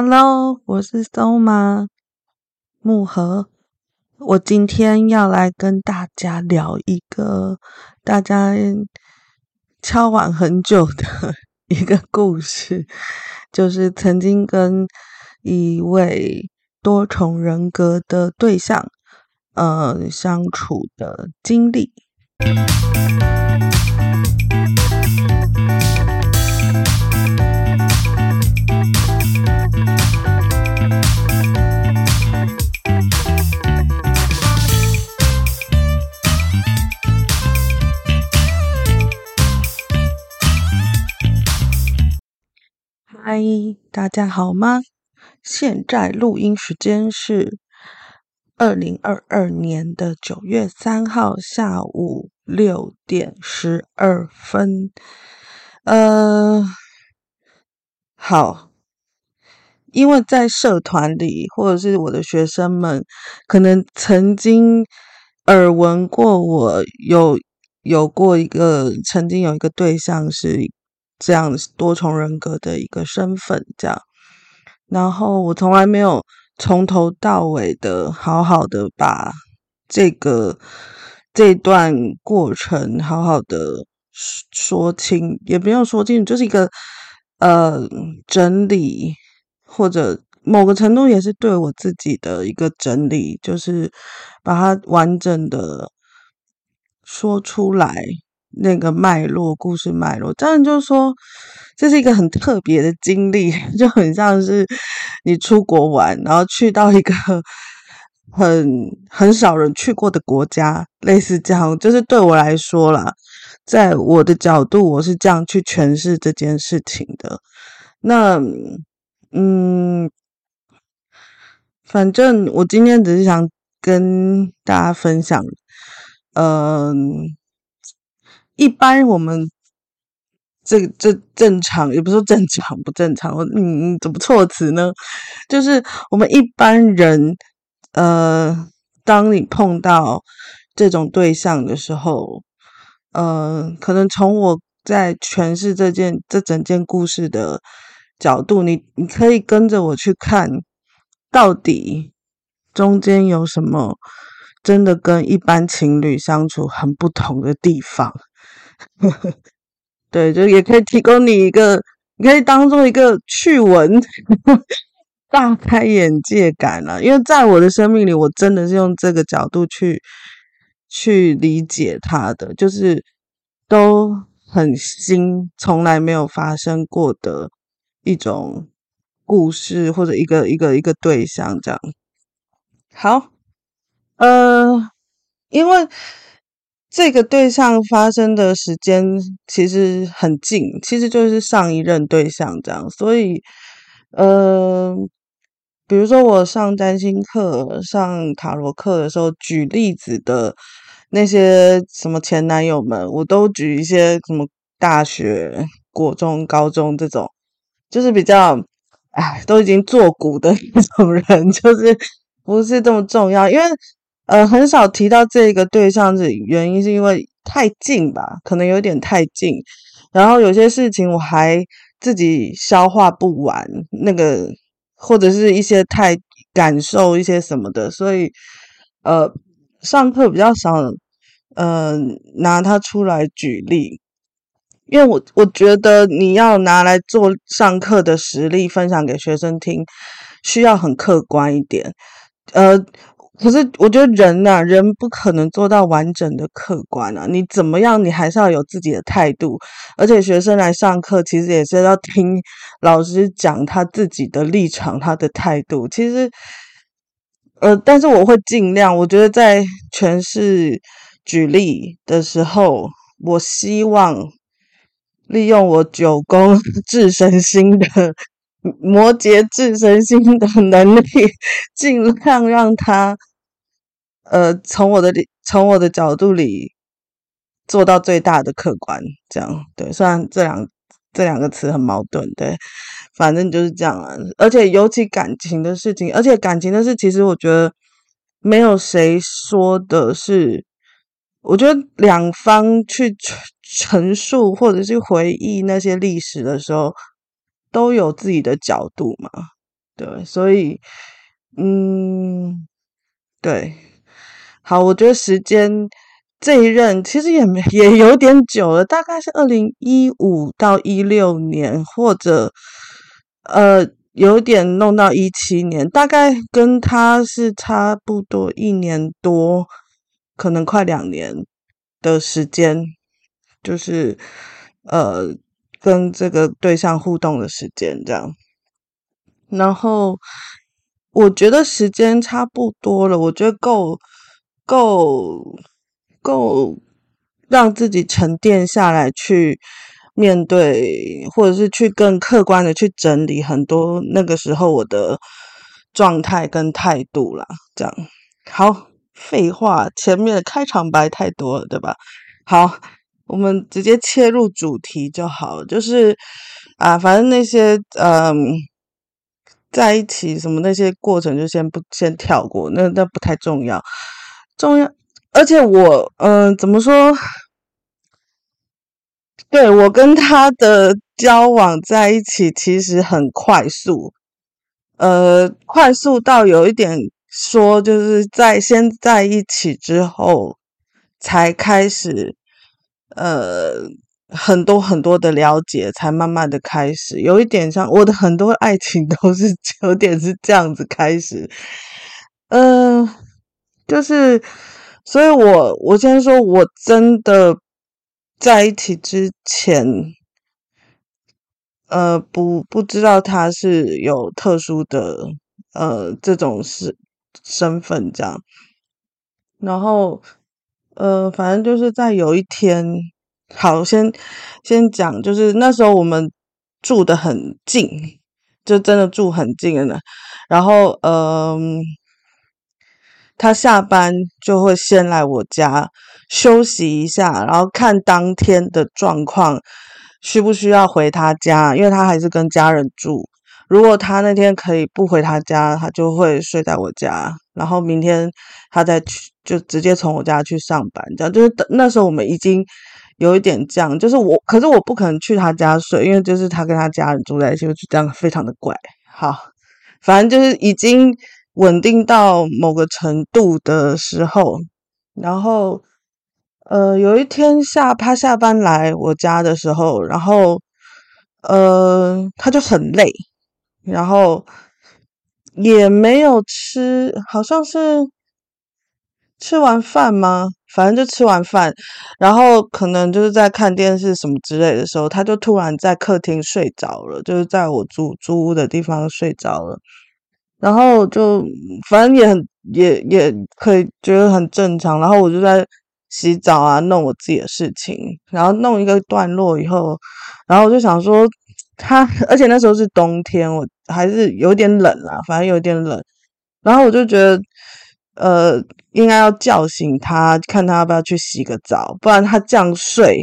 Hello，我是 Soma 木盒。我今天要来跟大家聊一个大家敲碗很久的一个故事，就是曾经跟一位多重人格的对象，呃，相处的经历。嗨，大家好吗？现在录音时间是二零二二年的九月三号下午六点十二分。呃，好，因为在社团里，或者是我的学生们，可能曾经耳闻过我有有过一个，曾经有一个对象是。这样多重人格的一个身份，这样，然后我从来没有从头到尾的好好的把这个这段过程好好的说清，也不用说清楚，就是一个呃整理，或者某个程度也是对我自己的一个整理，就是把它完整的说出来。那个脉络，故事脉络，当然就是说，这是一个很特别的经历，就很像是你出国玩，然后去到一个很很少人去过的国家，类似这样。就是对我来说啦，在我的角度，我是这样去诠释这件事情的。那，嗯，反正我今天只是想跟大家分享，嗯。一般我们这这正常，也不是说正常不正常，嗯，怎么措辞呢？就是我们一般人，呃，当你碰到这种对象的时候，呃，可能从我在诠释这件这整件故事的角度，你你可以跟着我去看，到底中间有什么真的跟一般情侣相处很不同的地方。呵呵，对，就也可以提供你一个，你可以当做一个趣闻，大开眼界感了。因为在我的生命里，我真的是用这个角度去去理解他的，就是都很新，从来没有发生过的一种故事，或者一个一个一个对象这样。好，呃，因为。这个对象发生的时间其实很近，其实就是上一任对象这样。所以，呃，比如说我上占星课、上塔罗课的时候，举例子的那些什么前男友们，我都举一些什么大学、国中、高中这种，就是比较，哎，都已经作古的那种人，就是不是这么重要，因为。呃，很少提到这个对象的原因，是因为太近吧，可能有点太近。然后有些事情我还自己消化不完，那个或者是一些太感受一些什么的，所以呃，上课比较少，呃，拿它出来举例，因为我我觉得你要拿来做上课的实例分享给学生听，需要很客观一点，呃。可是我觉得人呐、啊，人不可能做到完整的客观啊。你怎么样，你还是要有自己的态度。而且学生来上课，其实也是要听老师讲他自己的立场、他的态度。其实，呃，但是我会尽量。我觉得在诠释举例的时候，我希望利用我九宫智神星的。摩羯智神星的能力，尽量让他，呃，从我的从我的角度里做到最大的客观，这样对。虽然这两这两个词很矛盾，对，反正就是这样啊。而且尤其感情的事情，而且感情的事，其实我觉得没有谁说的是，我觉得两方去陈述或者是回忆那些历史的时候。都有自己的角度嘛，对，所以，嗯，对，好，我觉得时间这一任其实也没也有点久了，大概是二零一五到一六年，或者呃有点弄到一七年，大概跟他是差不多一年多，可能快两年的时间，就是呃跟这个对象互动的时间这样。然后我觉得时间差不多了，我觉得够够够让自己沉淀下来，去面对，或者是去更客观的去整理很多那个时候我的状态跟态度啦。这样好，废话，前面的开场白太多了，对吧？好，我们直接切入主题就好，就是啊，反正那些嗯。在一起什么那些过程就先不先跳过，那那不太重要。重要，而且我嗯、怎么说？对，我跟他的交往在一起其实很快速，呃，快速到有一点说，就是在先在一起之后才开始，呃。很多很多的了解，才慢慢的开始，有一点像我的很多爱情都是 有点是这样子开始，嗯、就是，所以我我先说，我真的在一起之前，呃，不不知道他是有特殊的呃这种是身份这样，然后呃，反正就是在有一天。好，先先讲，就是那时候我们住得很近，就真的住很近了。然后，嗯、他下班就会先来我家休息一下，然后看当天的状况，需不需要回他家，因为他还是跟家人住。如果他那天可以不回他家，他就会睡在我家，然后明天他再去，就直接从我家去上班。这样就是那时候我们已经。有一点这样，就是我，可是我不可能去他家睡，因为就是他跟他家人住在一起，就这样非常的怪。好，反正就是已经稳定到某个程度的时候，然后呃，有一天下他下班来我家的时候，然后呃，他就很累，然后也没有吃，好像是吃完饭吗？反正就吃完饭，然后可能就是在看电视什么之类的时候，他就突然在客厅睡着了，就是在我租租屋的地方睡着了。然后就反正也很也也可以觉得很正常。然后我就在洗澡啊，弄我自己的事情，然后弄一个段落以后，然后我就想说他，而且那时候是冬天，我还是有点冷啊，反正有点冷。然后我就觉得。呃，应该要叫醒他，看他要不要去洗个澡，不然他这样睡，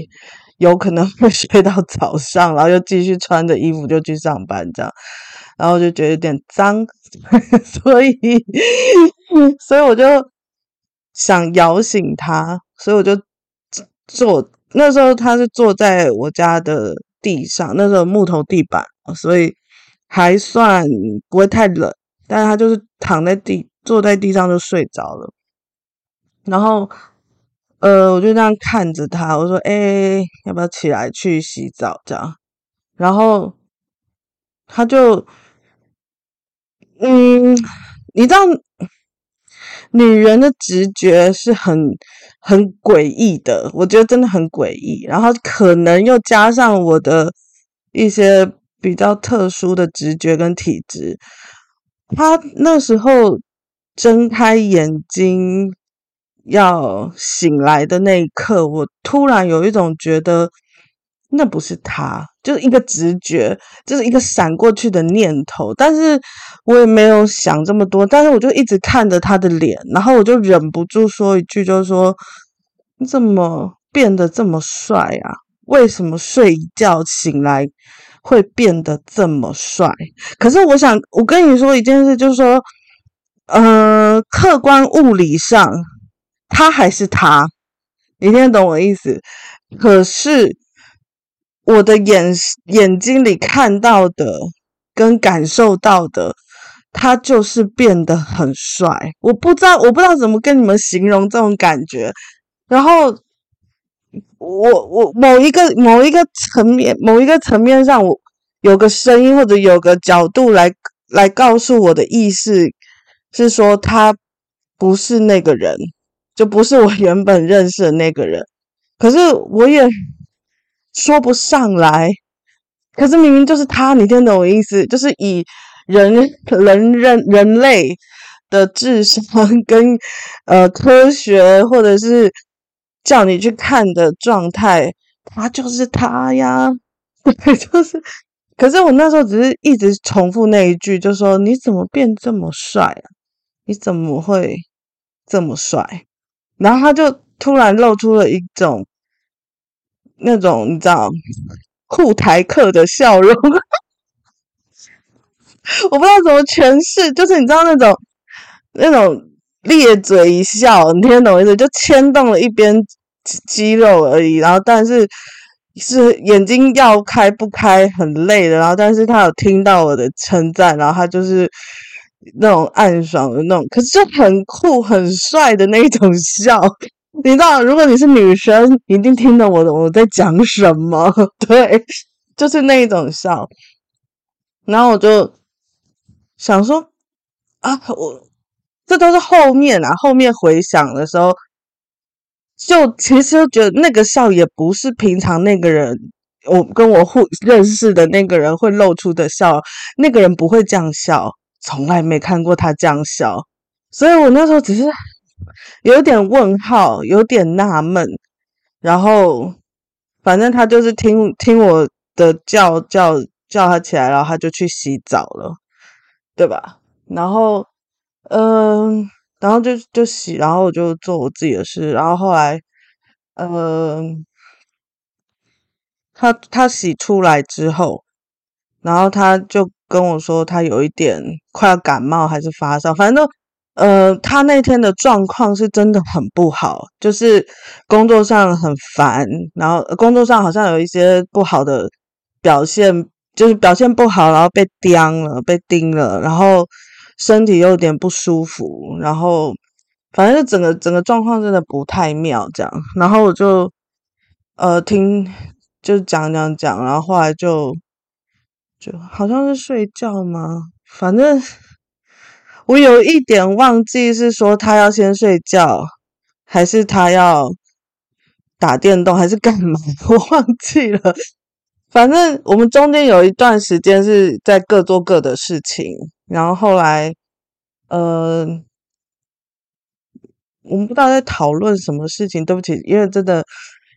有可能会 睡到早上，然后又继续穿着衣服就去上班，这样，然后就觉得有点脏，所以，所以我就想摇醒他，所以我就坐，那时候他是坐在我家的地上，那时候木头地板，所以还算不会太冷，但是他就是躺在地。坐在地上就睡着了，然后，呃，我就这样看着他，我说：“哎，要不要起来去洗澡？”这样，然后他就，嗯，你知道，女人的直觉是很很诡异的，我觉得真的很诡异。然后可能又加上我的一些比较特殊的直觉跟体质，他那时候。睁开眼睛要醒来的那一刻，我突然有一种觉得那不是他，就是一个直觉，就是一个闪过去的念头。但是我也没有想这么多，但是我就一直看着他的脸，然后我就忍不住说一句，就是说：“你怎么变得这么帅啊？为什么睡一觉醒来会变得这么帅？”可是我想，我跟你说一件事，就是说。呃，客观物理上，他还是他，你听得懂我意思？可是我的眼眼睛里看到的跟感受到的，他就是变得很帅。我不知道，我不知道怎么跟你们形容这种感觉。然后我我某一个某一个层面某一个层面上，我有个声音或者有个角度来来告诉我的意识是说，他不是那个人，就不是我原本认识的那个人。可是我也说不上来。可是明明就是他，你听懂我意思？就是以人人人人类的智商跟呃科学，或者是叫你去看的状态，他就是他呀，对，就是。可是我那时候只是一直重复那一句，就说你怎么变这么帅啊？你怎么会这么帅？然后他就突然露出了一种那种你知道。酷台客的笑容，我不知道怎么诠释，就是你知道那种那种咧嘴一笑，你听得懂意思？就牵动了一边肌肉而已，然后但是是眼睛要开不开，很累的，然后但是他有听到我的称赞，然后他就是那种暗爽的那种，可是就很酷很帅的那种笑。你知道，如果你是女生，一定听懂我的我在讲什么。对，就是那一种笑。然后我就想说啊，我这都是后面啊，后面回想的时候，就其实觉得那个笑也不是平常那个人，我跟我互认识的那个人会露出的笑，那个人不会这样笑，从来没看过他这样笑，所以我那时候只是。有点问号，有点纳闷，然后反正他就是听听我的叫叫叫他起来，然后他就去洗澡了，对吧？然后嗯、然后就就洗，然后我就做我自己的事，然后后来嗯、他他洗出来之后，然后他就跟我说他有一点快要感冒还是发烧，反正都。呃，他那天的状况是真的很不好，就是工作上很烦，然后工作上好像有一些不好的表现，就是表现不好，然后被刁了，被盯了，然后身体又有点不舒服，然后反正就整个整个状况真的不太妙，这样，然后我就呃听就讲讲讲，然后后来就就好像是睡觉吗？反正。我有一点忘记是说他要先睡觉，还是他要打电动，还是干嘛？我忘记了。反正我们中间有一段时间是在各做各的事情，然后后来，呃，我们不知道在讨论什么事情。对不起，因为真的，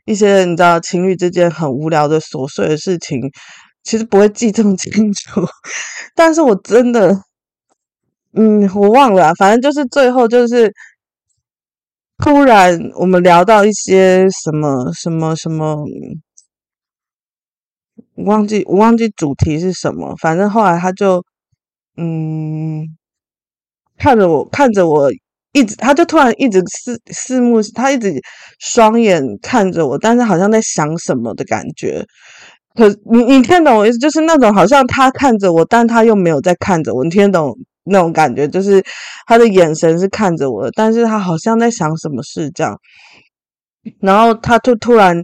一些你知道情侣之间很无聊的琐碎的事情，其实不会记这么清楚。但是我真的。嗯，我忘了，反正就是最后就是突然我们聊到一些什么什么什么，我忘记我忘记主题是什么，反正后来他就嗯看着我看着我一直，他就突然一直四四目，他一直双眼看着我，但是好像在想什么的感觉。可你你听懂我意思？就是那种好像他看着我，但他又没有在看着我，你听懂？那种感觉就是他的眼神是看着我，但是他好像在想什么事这样，然后他就突然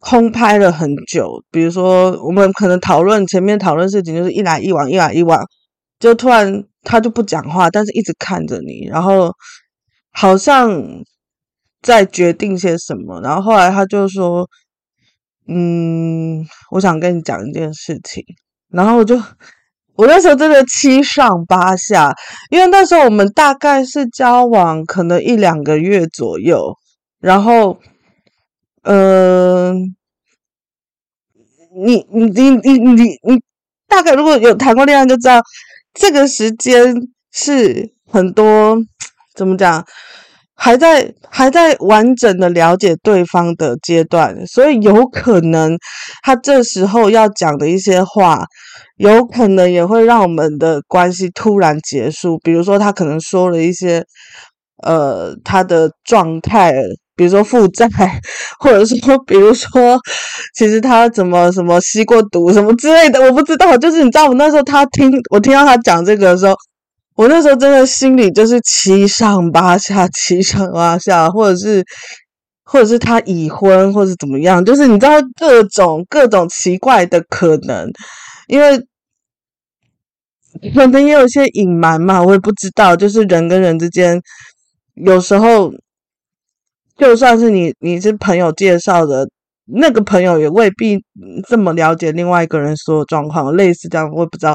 空拍了很久，比如说我们可能讨论前面讨论事情就是一来一往，一来一往，就突然他就不讲话，但是一直看着你，然后好像在决定些什么，然后后来他就说：“嗯，我想跟你讲一件事情。”然后我就。我那时候真的七上八下，因为那时候我们大概是交往可能一两个月左右，然后，嗯、你你你你你你大概如果有谈过恋爱就知道，这个时间是很多怎么讲，还在还在完整的了解对方的阶段，所以有可能他这时候要讲的一些话。有可能也会让我们的关系突然结束，比如说他可能说了一些，呃，他的状态，比如说负债，或者说，比如说，其实他怎么什么吸过毒什么之类的，我不知道。就是你知道，我那时候他听我听到他讲这个的时候，我那时候真的心里就是七上八下，七上八下，或者是，或者是他已婚，或者怎么样，就是你知道各种各种奇怪的可能，因为可能也有些隐瞒嘛，我也不知道，就是人跟人之间，有时候就算是你你是朋友介绍的。那个朋友也未必这么了解另外一个人所有状况，类似这样，我也不知道。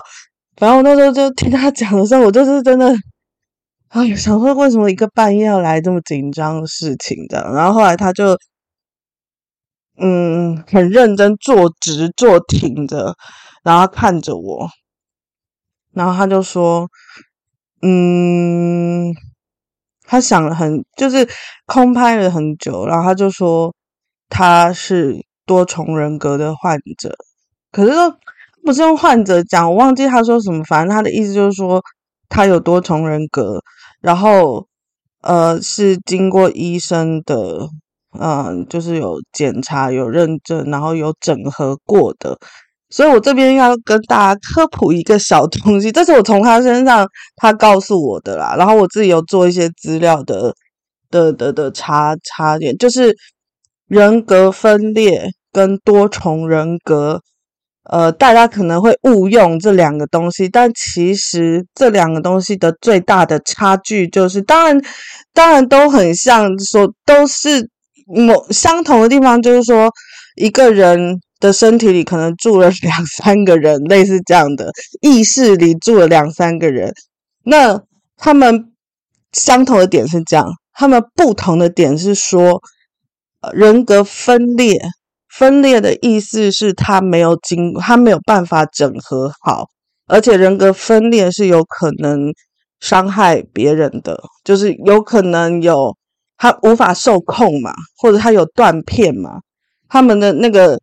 反正我那时候就听他讲的时候，我就是真的，哎呀，想说为什么一个半夜要来这么紧张的事情这样。然后后来他就，嗯，很认真坐直坐挺着，然后看着我，然后他就说，嗯，他想了很，就是空拍了很久，然后他就说。他是多重人格的患者，可是不是用患者讲，我忘记他说什么，反正他的意思就是说他有多重人格，然后呃是经过医生的，嗯、呃，就是有检查、有认证，然后有整合过的。所以我这边要跟大家科普一个小东西，这是我从他身上他告诉我的啦，然后我自己有做一些资料的的的的查查点，就是。人格分裂跟多重人格，呃，大家可能会误用这两个东西，但其实这两个东西的最大的差距就是，当然，当然都很像，说都是某相同的地方，就是说一个人的身体里可能住了两三个人，类似这样的意识里住了两三个人，那他们相同的点是这样，他们不同的点是说。人格分裂，分裂的意思是他没有经，他没有办法整合好，而且人格分裂是有可能伤害别人的，就是有可能有他无法受控嘛，或者他有断片嘛，他们的那个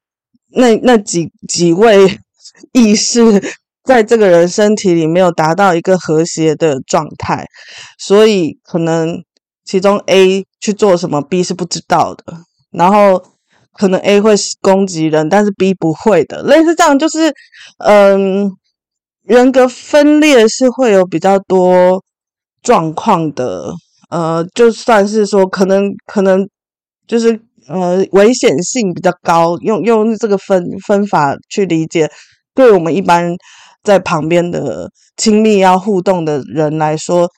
那那几几位 意识在这个人身体里没有达到一个和谐的状态，所以可能其中 A 去做什么，B 是不知道的。然后可能 A 会攻击人，但是 B 不会的，类似这样，就是嗯，人格分裂是会有比较多状况的，呃，就算是说可能可能就是呃危险性比较高，用用这个分分法去理解，对我们一般在旁边的亲密要互动的人来说，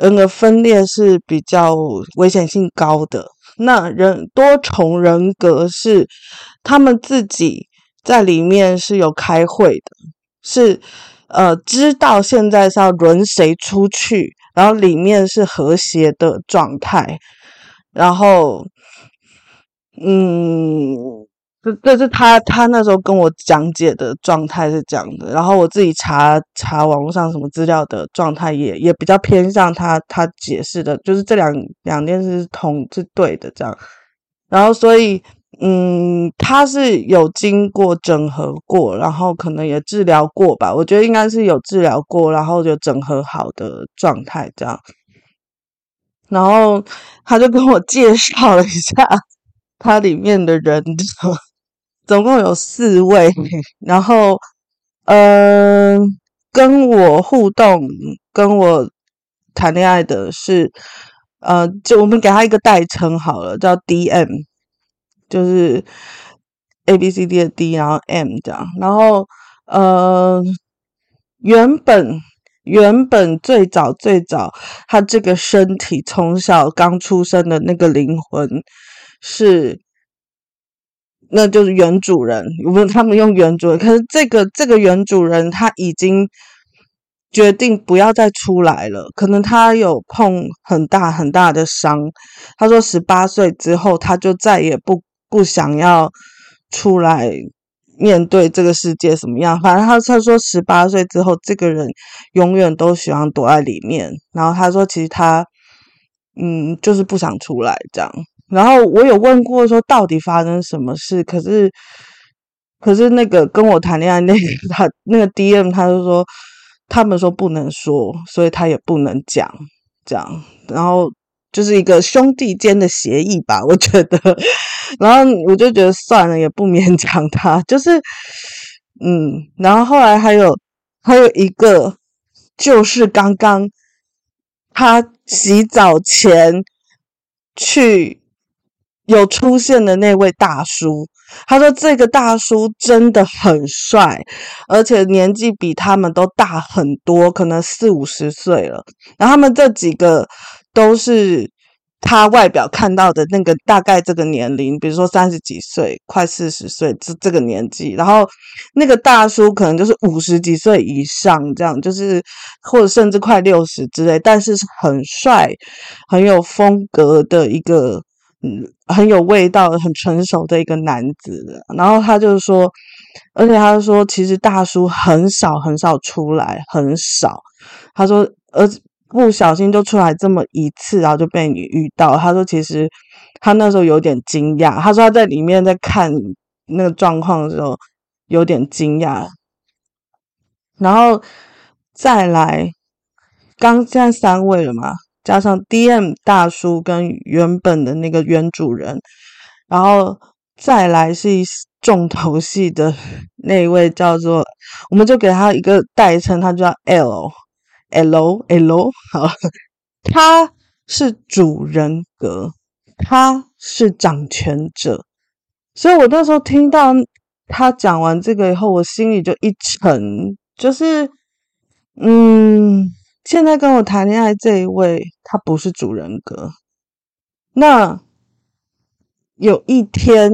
人格分裂是比较危险性高的。那人多重人格是他们自己在里面是有开会的，是呃知道现在是要轮谁出去，然后里面是和谐的状态，然后嗯。这这是他他那时候跟我讲解的状态是这样的，然后我自己查查网络上什么资料的状态也也比较偏向他他解释的，就是这两两件事是同是对的这样，然后所以嗯，他是有经过整合过，然后可能也治疗过吧，我觉得应该是有治疗过，然后就整合好的状态这样，然后他就跟我介绍了一下他里面的人。总共有四位，然后，嗯、呃，跟我互动、跟我谈恋爱的是，呃，就我们给他一个代称好了，叫 DM，就是 A B C D 的 D，然后 M 这样，然后，呃，原本原本最早最早，他这个身体从小刚出生的那个灵魂是。那就是原主人，我们他们用原主人，可是这个这个原主人他已经决定不要再出来了，可能他有碰很大很大的伤。他说十八岁之后他就再也不不想要出来面对这个世界什么样，反正他他说十八岁之后这个人永远都喜欢躲在里面，然后他说其实他嗯就是不想出来这样。然后我有问过说到底发生什么事，可是可是那个跟我谈恋爱那个他那个 DM 他就说他们说不能说，所以他也不能讲这样，然后就是一个兄弟间的协议吧，我觉得。然后我就觉得算了，也不勉强他，就是嗯，然后后来还有还有一个就是刚刚他洗澡前去有出现的那位大叔。他说：“这个大叔真的很帅，而且年纪比他们都大很多，可能四五十岁了。然后他们这几个都是他外表看到的那个大概这个年龄，比如说三十几岁，快四十岁这这个年纪。然后那个大叔可能就是五十几岁以上，这样就是或者甚至快六十之类，但是是很帅、很有风格的一个。”嗯，很有味道，很成熟的一个男子。然后他就说，而且他说，其实大叔很少很少出来，很少。他说，而不小心就出来这么一次，然后就被你遇到。他说，其实他那时候有点惊讶。他说他在里面在看那个状况的时候有点惊讶。然后再来，刚现在三位了嘛？加上 DM 大叔跟原本的那个原主人，然后再来是重头戏的 那一位叫做，我们就给他一个代称，他叫 L L L，好，他是主人格，他是掌权者，所以我那时候听到他讲完这个以后，我心里就一沉，就是嗯。现在跟我谈恋爱这一位，他不是主人格。那有一天，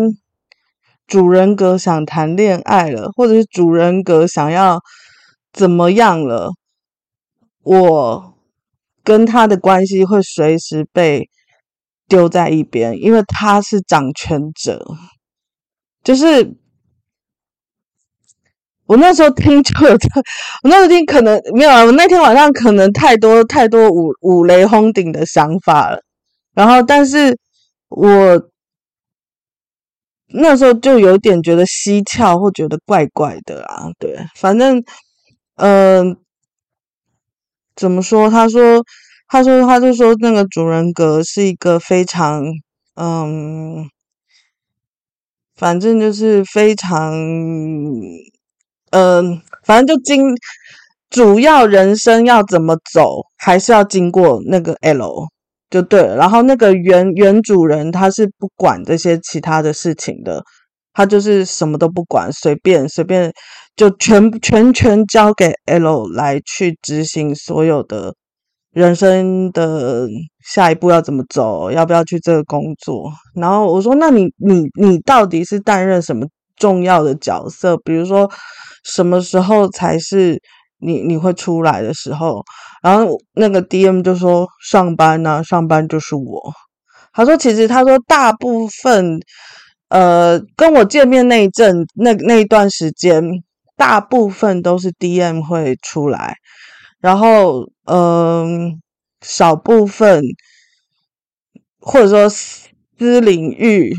主人格想谈恋爱了，或者是主人格想要怎么样了，我跟他的关系会随时被丢在一边，因为他是掌权者，就是。我那时候听就有这，我那时候听可能没有啊。我那天晚上可能太多太多五五雷轰顶的想法了，然后但是我那时候就有点觉得蹊跷或觉得怪怪的啊。对，反正嗯、呃，怎么说？他说，他说，他就说那个主人格是一个非常嗯，反正就是非常。嗯、反正就经主要人生要怎么走，还是要经过那个 L 就对了。然后那个原原主人他是不管这些其他的事情的，他就是什么都不管，随便随便就全全全交给 L 来去执行所有的人生的下一步要怎么走，要不要去这个工作。然后我说，那你你你到底是担任什么重要的角色？比如说。什么时候才是你你会出来的时候？然后那个 DM 就说上班呢、上班就是我。他说其实他说大部分呃跟我见面那一阵那那一段时间，大部分都是 DM 会出来，然后嗯、少部分或者说私领域。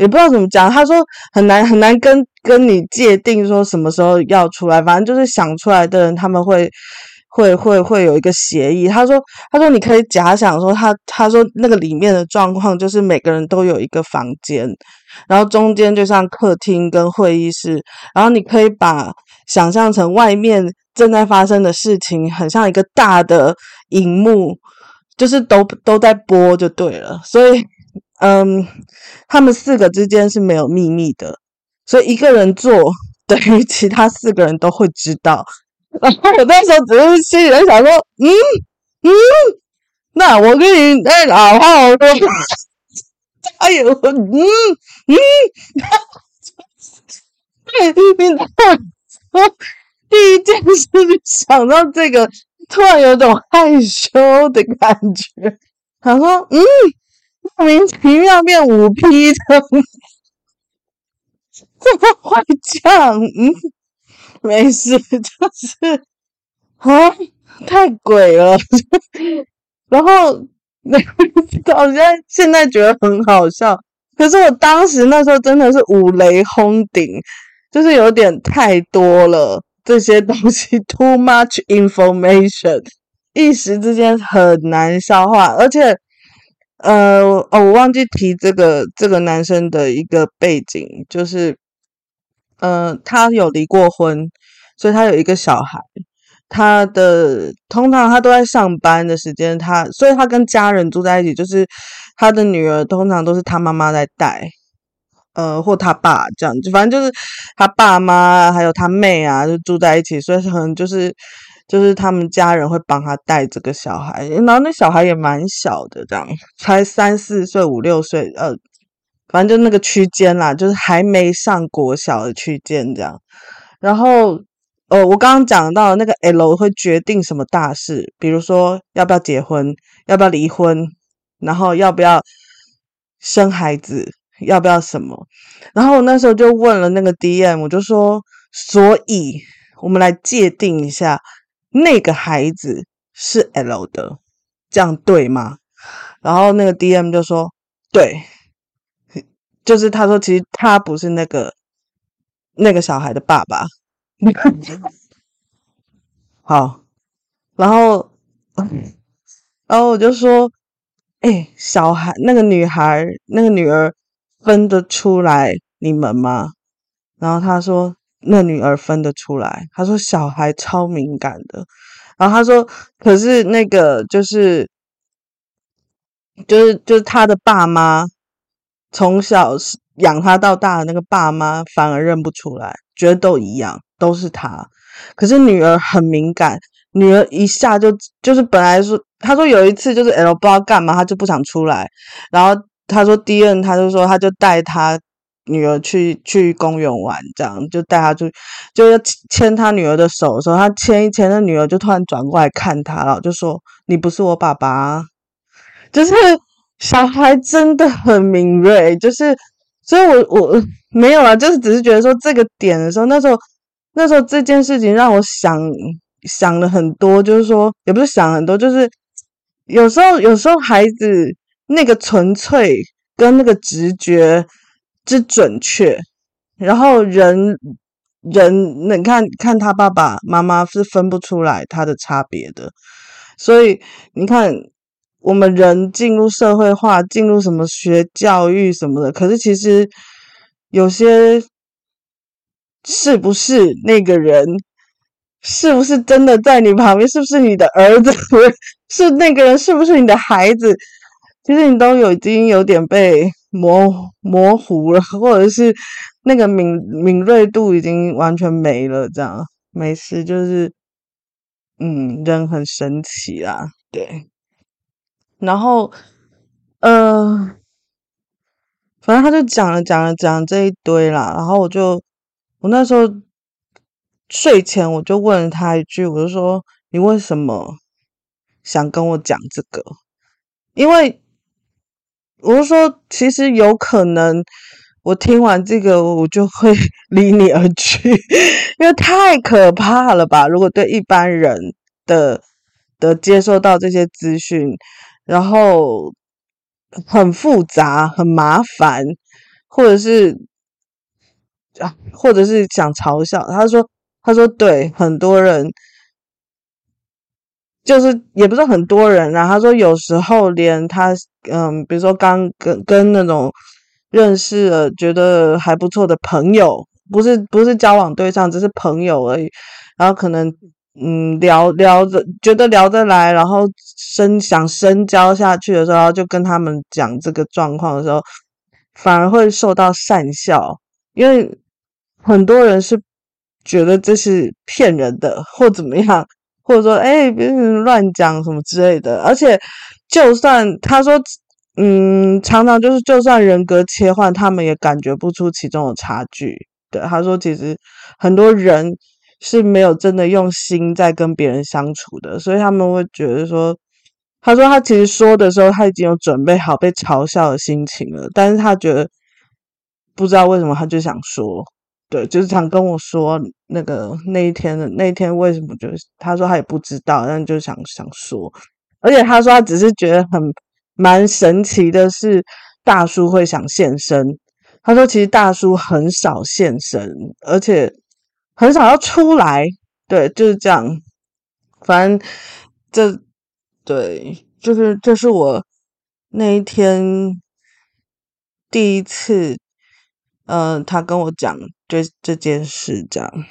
也不知道怎么讲，他说很难很难跟跟你界定说什么时候要出来，反正就是想出来的人他们会会会会有一个协议。他说他说你可以假想说他他说那个里面的状况就是每个人都有一个房间，然后中间就像客厅跟会议室，然后你可以把想象成外面正在发生的事情，很像一个大的荧幕，就是都都在播就对了，所以。嗯，他们四个之间是没有秘密的，所以一个人做等于其他四个人都会知道。然后我那时候只是心里在想说，嗯嗯，那我跟你哎老话我说，哎呦，嗯嗯，对，你我第一件事就想到这个，突然有种害羞的感觉。他说，嗯。莫名其妙变五 P 的，怎么会这样？嗯，没事，就是啊，太鬼了。然后那 我现在现在觉得很好笑，可是我当时那时候真的是五雷轰顶，就是有点太多了这些东西，too much information，一时之间很难消化，而且。呃，哦，我忘记提这个这个男生的一个背景，就是，呃，他有离过婚，所以他有一个小孩，他的通常他都在上班的时间，他所以他跟家人住在一起，就是他的女儿通常都是他妈妈在带，呃，或他爸这样，子反正就是他爸妈还有他妹啊，就住在一起，所以可能就是就是他们家人会帮他带这个小孩，然后那小孩也蛮小的，这样才三四岁、五六岁，呃。反正就那个区间啦，就是还没上国小的区间这样。然后，呃，我刚刚讲到那个 L 会决定什么大事，比如说要不要结婚，要不要离婚，然后要不要生孩子，要不要什么。然后我那时候就问了那个 DM，我就说，所以我们来界定一下，那个孩子是 L 的，这样对吗？然后那个 DM 就说，对。就是他说，其实他不是那个那个小孩的爸爸。好，然后，然后我就说，哎、欸，小孩那个女孩那个女儿分得出来你们吗？然后他说，那女儿分得出来。他说小孩超敏感的。然后他说，可是那个就是就是就是他的爸妈。从小是养他到大的那个爸妈反而认不出来，觉得都一样，都是他。可是女儿很敏感，女儿一下就就是本来说，他说有一次就是 L 不知道干嘛，他就不想出来。然后他说 D.N 他就说他就带他女儿去去公园玩，这样就带她去，就要牵他女儿的手的时候，他牵一牵，那女儿就突然转过来看他了，就说你不是我爸爸，就是。小孩真的很敏锐，就是，所以我我没有啊，就是只是觉得说这个点的时候，那时候那时候这件事情让我想想了很多，就是说也不是想很多，就是有时候有时候孩子那个纯粹跟那个直觉之准确，然后人人你看看他爸爸妈妈是分不出来他的差别的，所以你看。我们人进入社会化，进入什么学教育什么的，可是其实有些是不是那个人，是不是真的在你旁边？是不是你的儿子？是那个人？是不是你的孩子？其实你都有已经有点被模模糊了，或者是那个敏敏锐度已经完全没了。这样没事，就是嗯，人很神奇啦，对。然后，呃，反正他就讲了讲了讲这一堆啦。然后我就，我那时候睡前我就问了他一句，我就说：“你为什么想跟我讲这个？”因为我就说，其实有可能我听完这个，我就会 离你而去，因为太可怕了吧？如果对一般人的的接受到这些资讯。然后很复杂，很麻烦，或者是啊，或者是想嘲笑。他说：“他说对，很多人就是也不是很多人啊。他说有时候连他嗯，比如说刚跟跟那种认识了觉得还不错的朋友，不是不是交往对象，只是朋友而已。然后可能。”嗯，聊聊着觉得聊得来，然后深想深交下去的时候，就跟他们讲这个状况的时候，反而会受到讪笑，因为很多人是觉得这是骗人的，或怎么样，或者说哎，别人乱讲什么之类的。而且，就算他说，嗯，常常就是就算人格切换，他们也感觉不出其中的差距。对，他说，其实很多人。是没有真的用心在跟别人相处的，所以他们会觉得说，他说他其实说的时候他已经有准备好被嘲笑的心情了，但是他觉得不知道为什么他就想说，对，就是想跟我说那个那一天的那一天为什么就他说他也不知道，但就想想说，而且他说他只是觉得很蛮神奇的是大叔会想现身，他说其实大叔很少现身，而且。很少要出来，对，就是这样。反正这，对，就是这是我那一天第一次，嗯、呃，他跟我讲这这件事，这样。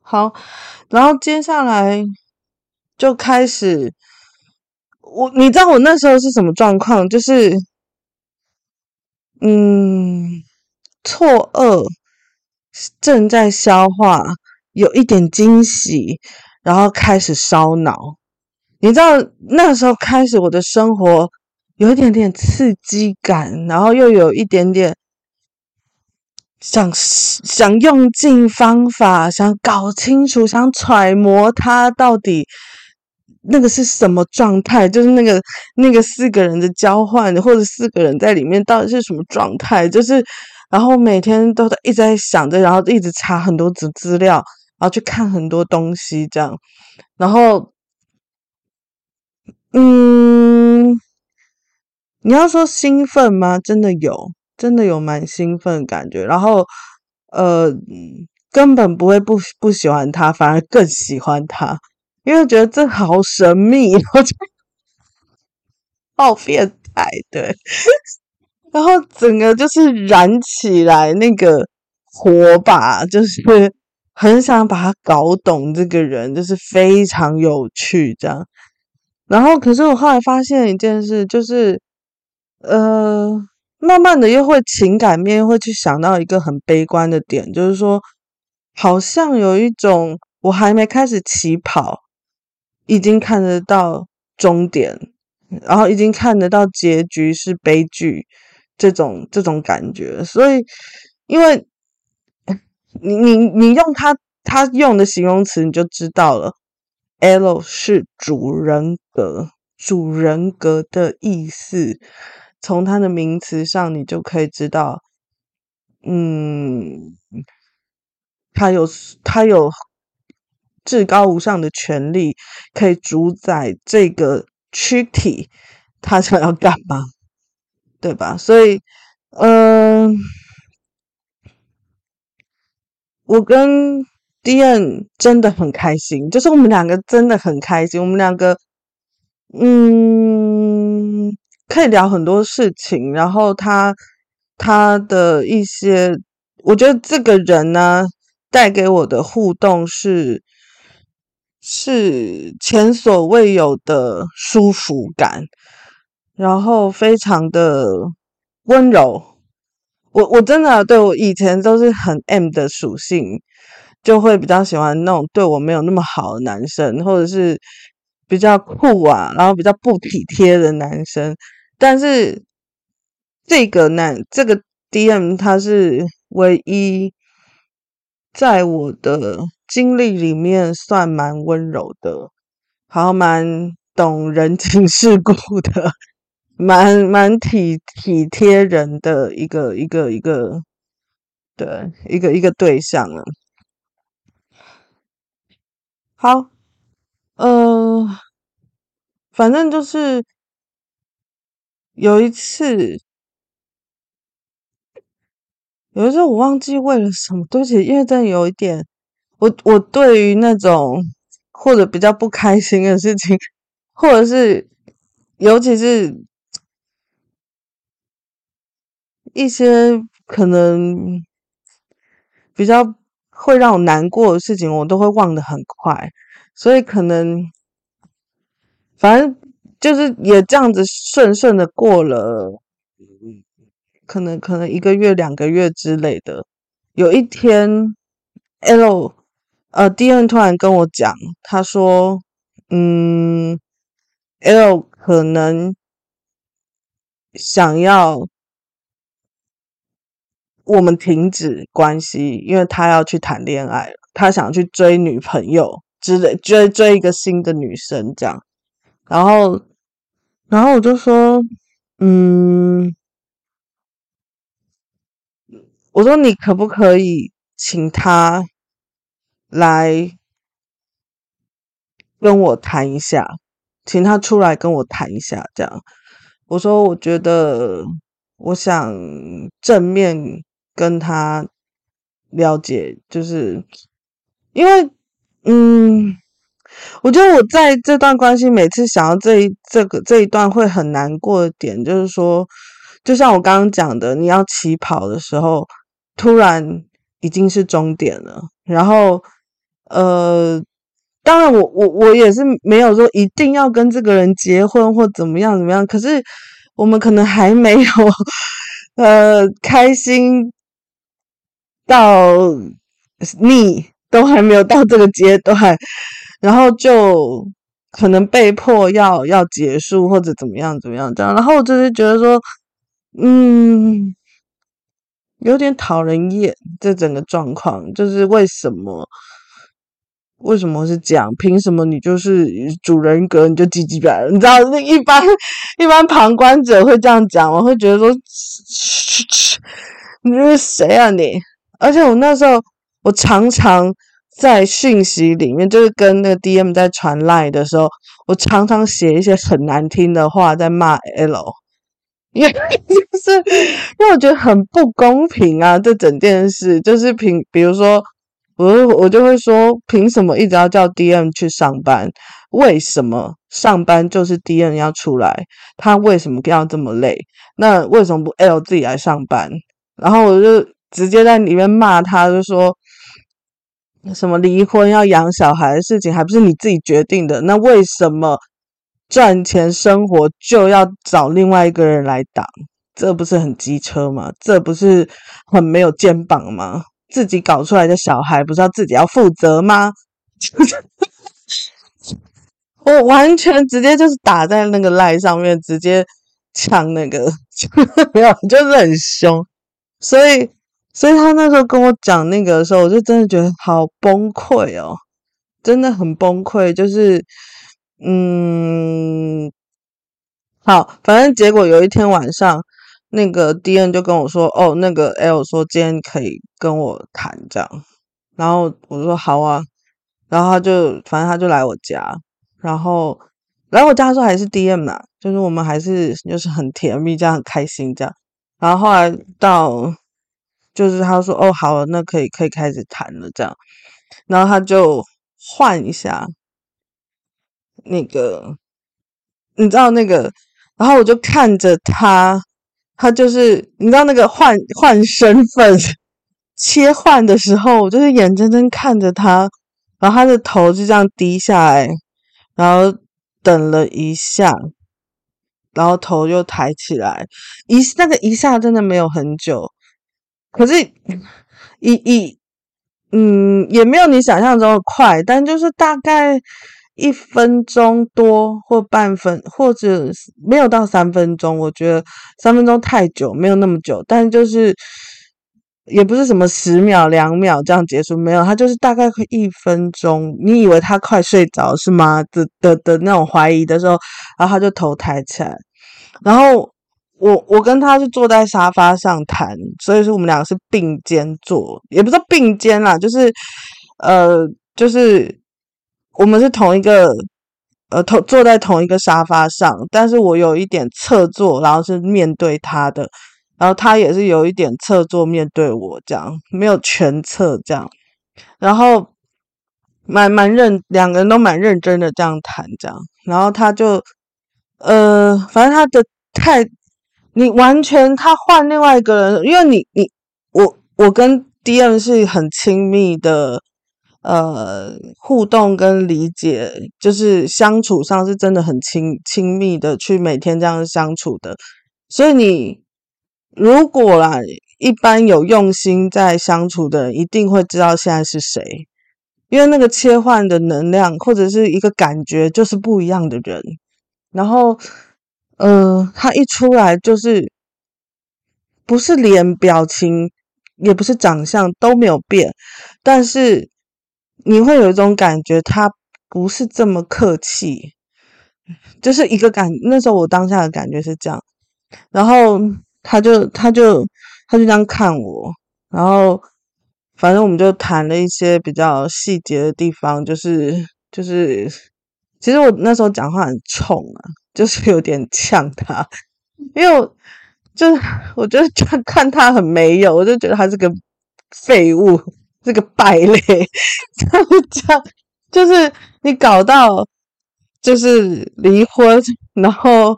好，然后接下来就开始，我你知道我那时候是什么状况？就是，嗯，错愕，正在消化，有一点惊喜，然后开始烧脑。你知道那时候开始，我的生活有一点点刺激感，然后又有一点点想想用尽方法，想搞清楚，想揣摩他到底那个是什么状态，就是那个那个四个人的交换，或者四个人在里面到底是什么状态，就是然后每天都在一直在想着，然后一直查很多资资料，然后去看很多东西，这样，然后。嗯，你要说兴奋吗？真的有，真的有蛮兴奋感觉。然后，呃，根本不会不不喜欢他，反而更喜欢他，因为觉得这好神秘，我觉得好变态，对。然后整个就是燃起来那个火把，就是很想把他搞懂。这个人就是非常有趣，这样。然后，可是我后来发现一件事，就是，呃，慢慢的又会情感面会去想到一个很悲观的点，就是说，好像有一种我还没开始起跑，已经看得到终点，然后已经看得到结局是悲剧，这种这种感觉。所以，因为你你你用他他用的形容词，你就知道了。L 是主人格，主人格的意思，从它的名词上你就可以知道，嗯，他有他有至高无上的权利，可以主宰这个躯体，他想要干嘛，对吧？所以，嗯，我跟。d i n 真的很开心，就是我们两个真的很开心。我们两个，嗯，可以聊很多事情。然后他他的一些，我觉得这个人呢，带给我的互动是是前所未有的舒服感，然后非常的温柔。我我真的对我以前都是很 M 的属性。就会比较喜欢那种对我没有那么好的男生，或者是比较酷啊，然后比较不体贴的男生。但是这个男，这个 DM 他是唯一在我的经历里面算蛮温柔的，好，蛮懂人情世故的，蛮蛮体体贴人的一个一个一个，对，一个一个对象了。好，呃，反正就是有一次，有一次我忘记为了什么，对不起，因为真的有一点，我我对于那种或者比较不开心的事情，或者是尤其是一些可能比较。会让我难过的事情，我都会忘得很快，所以可能，反正就是也这样子顺顺的过了，可能可能一个月、两个月之类的。有一天，L，呃 D N 突然跟我讲，他说，嗯，L 可能想要。我们停止关系，因为他要去谈恋爱，他想去追女朋友之类，追追一个新的女生这样。然后，然后我就说，嗯，我说你可不可以请他来跟我谈一下，请他出来跟我谈一下这样。我说我觉得我想正面。跟他了解，就是因为，嗯，我觉得我在这段关系每次想到这一这个这一段会很难过的点，就是说，就像我刚刚讲的，你要起跑的时候，突然已经是终点了，然后，呃，当然我我我也是没有说一定要跟这个人结婚或怎么样怎么样，可是我们可能还没有呃开心到腻，都还没有到这个阶段，然后就可能被迫要要结束或者怎么样怎么样这样，然后我就是觉得说，嗯。有点讨人厌，这整个状况就是为什么？为什么是这样？凭什么你就是主人格你就唧唧歪歪？你知道，那一般一般旁观者会这样讲，我会觉得说，你是谁啊你？而且我那时候，我常常在讯息里面，就是跟那个 DM 在传 line 的时候，我常常写一些很难听的话在骂 L。因为 就是，因为我觉得很不公平啊！这整件事就是凭，比如说，我我就会说，凭什么一直要叫 DM 去上班？为什么上班就是 DM 要出来？他为什么要这么累？那为什么不 L 自己来上班？然后我就直接在里面骂他，就说什么离婚要养小孩的事情，还不是你自己决定的？那为什么？赚钱生活就要找另外一个人来挡，这不是很机车吗？这不是很没有肩膀吗？自己搞出来的小孩不是要自己要负责吗？我完全直接就是打在那个赖上面，直接呛那个，没有，就是很凶。所以，所以他那时候跟我讲那个的时候，我就真的觉得好崩溃哦，真的很崩溃，就是。嗯，好，反正结果有一天晚上，那个 DM 就跟我说：“哦，那个 L 说今天可以跟我谈这样。”然后我说：“好啊。”然后他就反正他就来我家，然后来我家的时候还是 DM 嘛，就是我们还是就是很甜蜜这样，很开心这样。然后后来到就是他说：“哦，好，那可以可以开始谈了这样。”然后他就换一下。那个，你知道那个，然后我就看着他，他就是你知道那个换换身份切换的时候，我就是眼睁睁看着他，然后他的头就这样低下来，然后等了一下，然后头又抬起来，一那个一下真的没有很久，可是一一嗯也没有你想象中的快，但就是大概。一分钟多或半分，或者没有到三分钟。我觉得三分钟太久，没有那么久。但就是也不是什么十秒、两秒这样结束，没有，他就是大概一分钟。你以为他快睡着是吗？的的的那种怀疑的时候，然后他就头抬起来，然后我我跟他是坐在沙发上谈，所以说我们两个是并肩坐，也不是并肩啦，就是呃，就是。我们是同一个，呃，同坐在同一个沙发上，但是我有一点侧坐，然后是面对他的，然后他也是有一点侧坐面对我，这样没有全侧这样，然后蛮蛮认，两个人都蛮认真的这样谈这样，然后他就，呃，反正他的态，你完全他换另外一个人，因为你你我我跟 DM 是很亲密的。呃，互动跟理解，就是相处上是真的很亲亲密的，去每天这样相处的。所以你如果啦，一般有用心在相处的人，一定会知道现在是谁，因为那个切换的能量或者是一个感觉就是不一样的人。然后，呃，他一出来就是不是脸表情，也不是长相都没有变，但是。你会有一种感觉，他不是这么客气，就是一个感。那时候我当下的感觉是这样，然后他就他就他就这样看我，然后反正我们就谈了一些比较细节的地方，就是就是，其实我那时候讲话很冲啊，就是有点呛他，因为我就是我觉得看他很没有，我就觉得他是个废物。这个败类，这样讲就是你搞到就是离婚，然后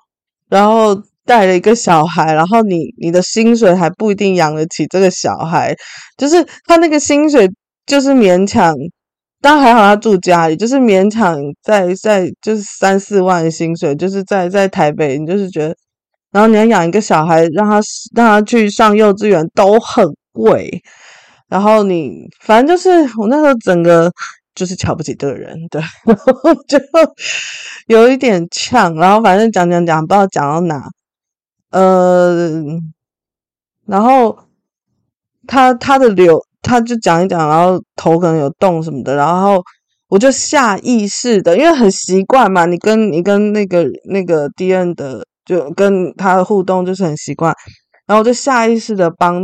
然后带了一个小孩，然后你你的薪水还不一定养得起这个小孩，就是他那个薪水就是勉强但还好，他住家里，就是勉强在在就是三四万薪水，就是在在台北，你就是觉得，然后你要养一个小孩，让他让他去上幼稚园都很贵，然后你反正就是我那时候整个就是瞧不起这个人，对，然后就有一点呛，然后反正讲讲讲，不知道讲到哪，呃，然后他他的流。他就讲一讲，然后头可能有动什么的，然后我就下意识的，因为很习惯嘛，你跟你跟那个那个 DN 的，就跟他的互动就是很习惯，然后我就下意识的帮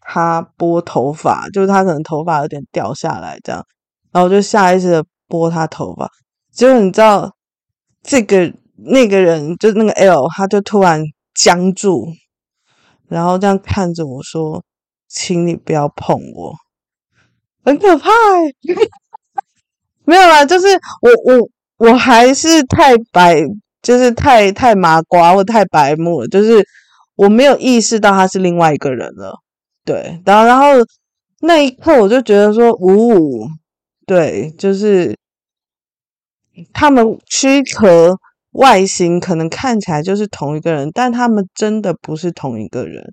他拨头发，就是他可能头发有点掉下来这样，然后我就下意识的拨他头发，结果你知道这个那个人就那个 L，他就突然僵住，然后这样看着我说。请你不要碰我，很可怕欸。没有啦，就是我我我还是太白，就是太太麻瓜或太白目了，就是我没有意识到他是另外一个人了。对，然后然后那一刻我就觉得说，五五，对，就是他们躯壳外形可能看起来就是同一个人，但他们真的不是同一个人。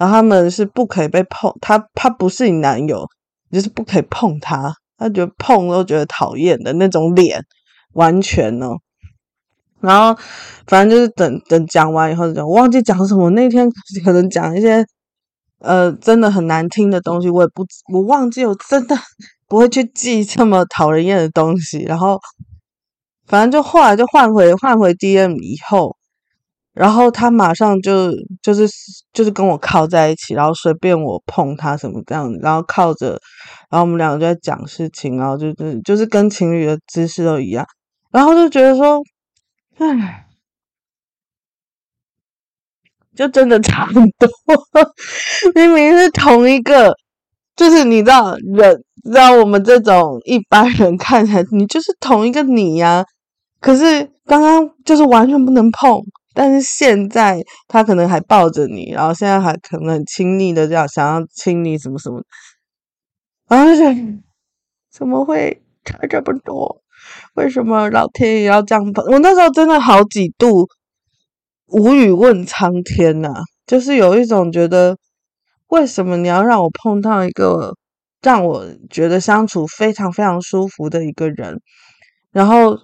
然后他们是不可以被碰，他他不是你男友，就是不可以碰他，他觉得碰都觉得讨厌的那种脸，完全哦。然后反正就是等等讲完以后，我忘记讲什么。那天可能讲一些呃真的很难听的东西，我也不我忘记，我真的不会去记这么讨人厌的东西。然后反正就后来就换回换回 DM 以后。然后他马上就就是就是跟我靠在一起，然后随便我碰他什么这样，然后靠着，然后我们两个就在讲事情，然后就是就是跟情侣的姿势都一样，然后就觉得说，唉，就真的差不多，明明是同一个，就是你知道人，知道我们这种一般人看起来你就是同一个你呀，可是刚刚就是完全不能碰。但是现在他可能还抱着你，然后现在还可能很亲昵的这样想要亲你什么什么，然后就怎么会差这么多？为什么老天也要这样碰？我那时候真的好几度无语问苍天呐、啊，就是有一种觉得为什么你要让我碰到一个让我觉得相处非常非常舒服的一个人，然后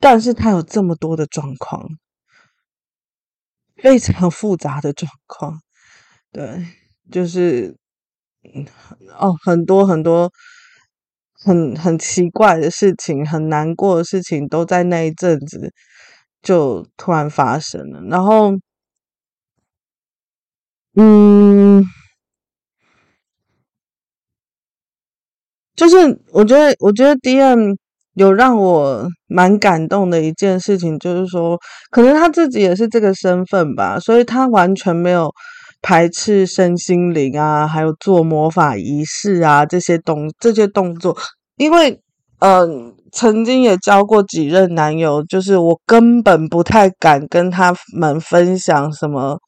但是他有这么多的状况。非常复杂的状况，对，就是，哦，很多很多很很奇怪的事情，很难过的事情，都在那一阵子就突然发生了。然后，嗯，就是我觉得，我觉得 DM。有让我蛮感动的一件事情，就是说，可能他自己也是这个身份吧，所以他完全没有排斥身心灵啊，还有做魔法仪式啊这些动这些动作。因为，嗯、曾经也交过几任男友，就是我根本不太敢跟他们分享什么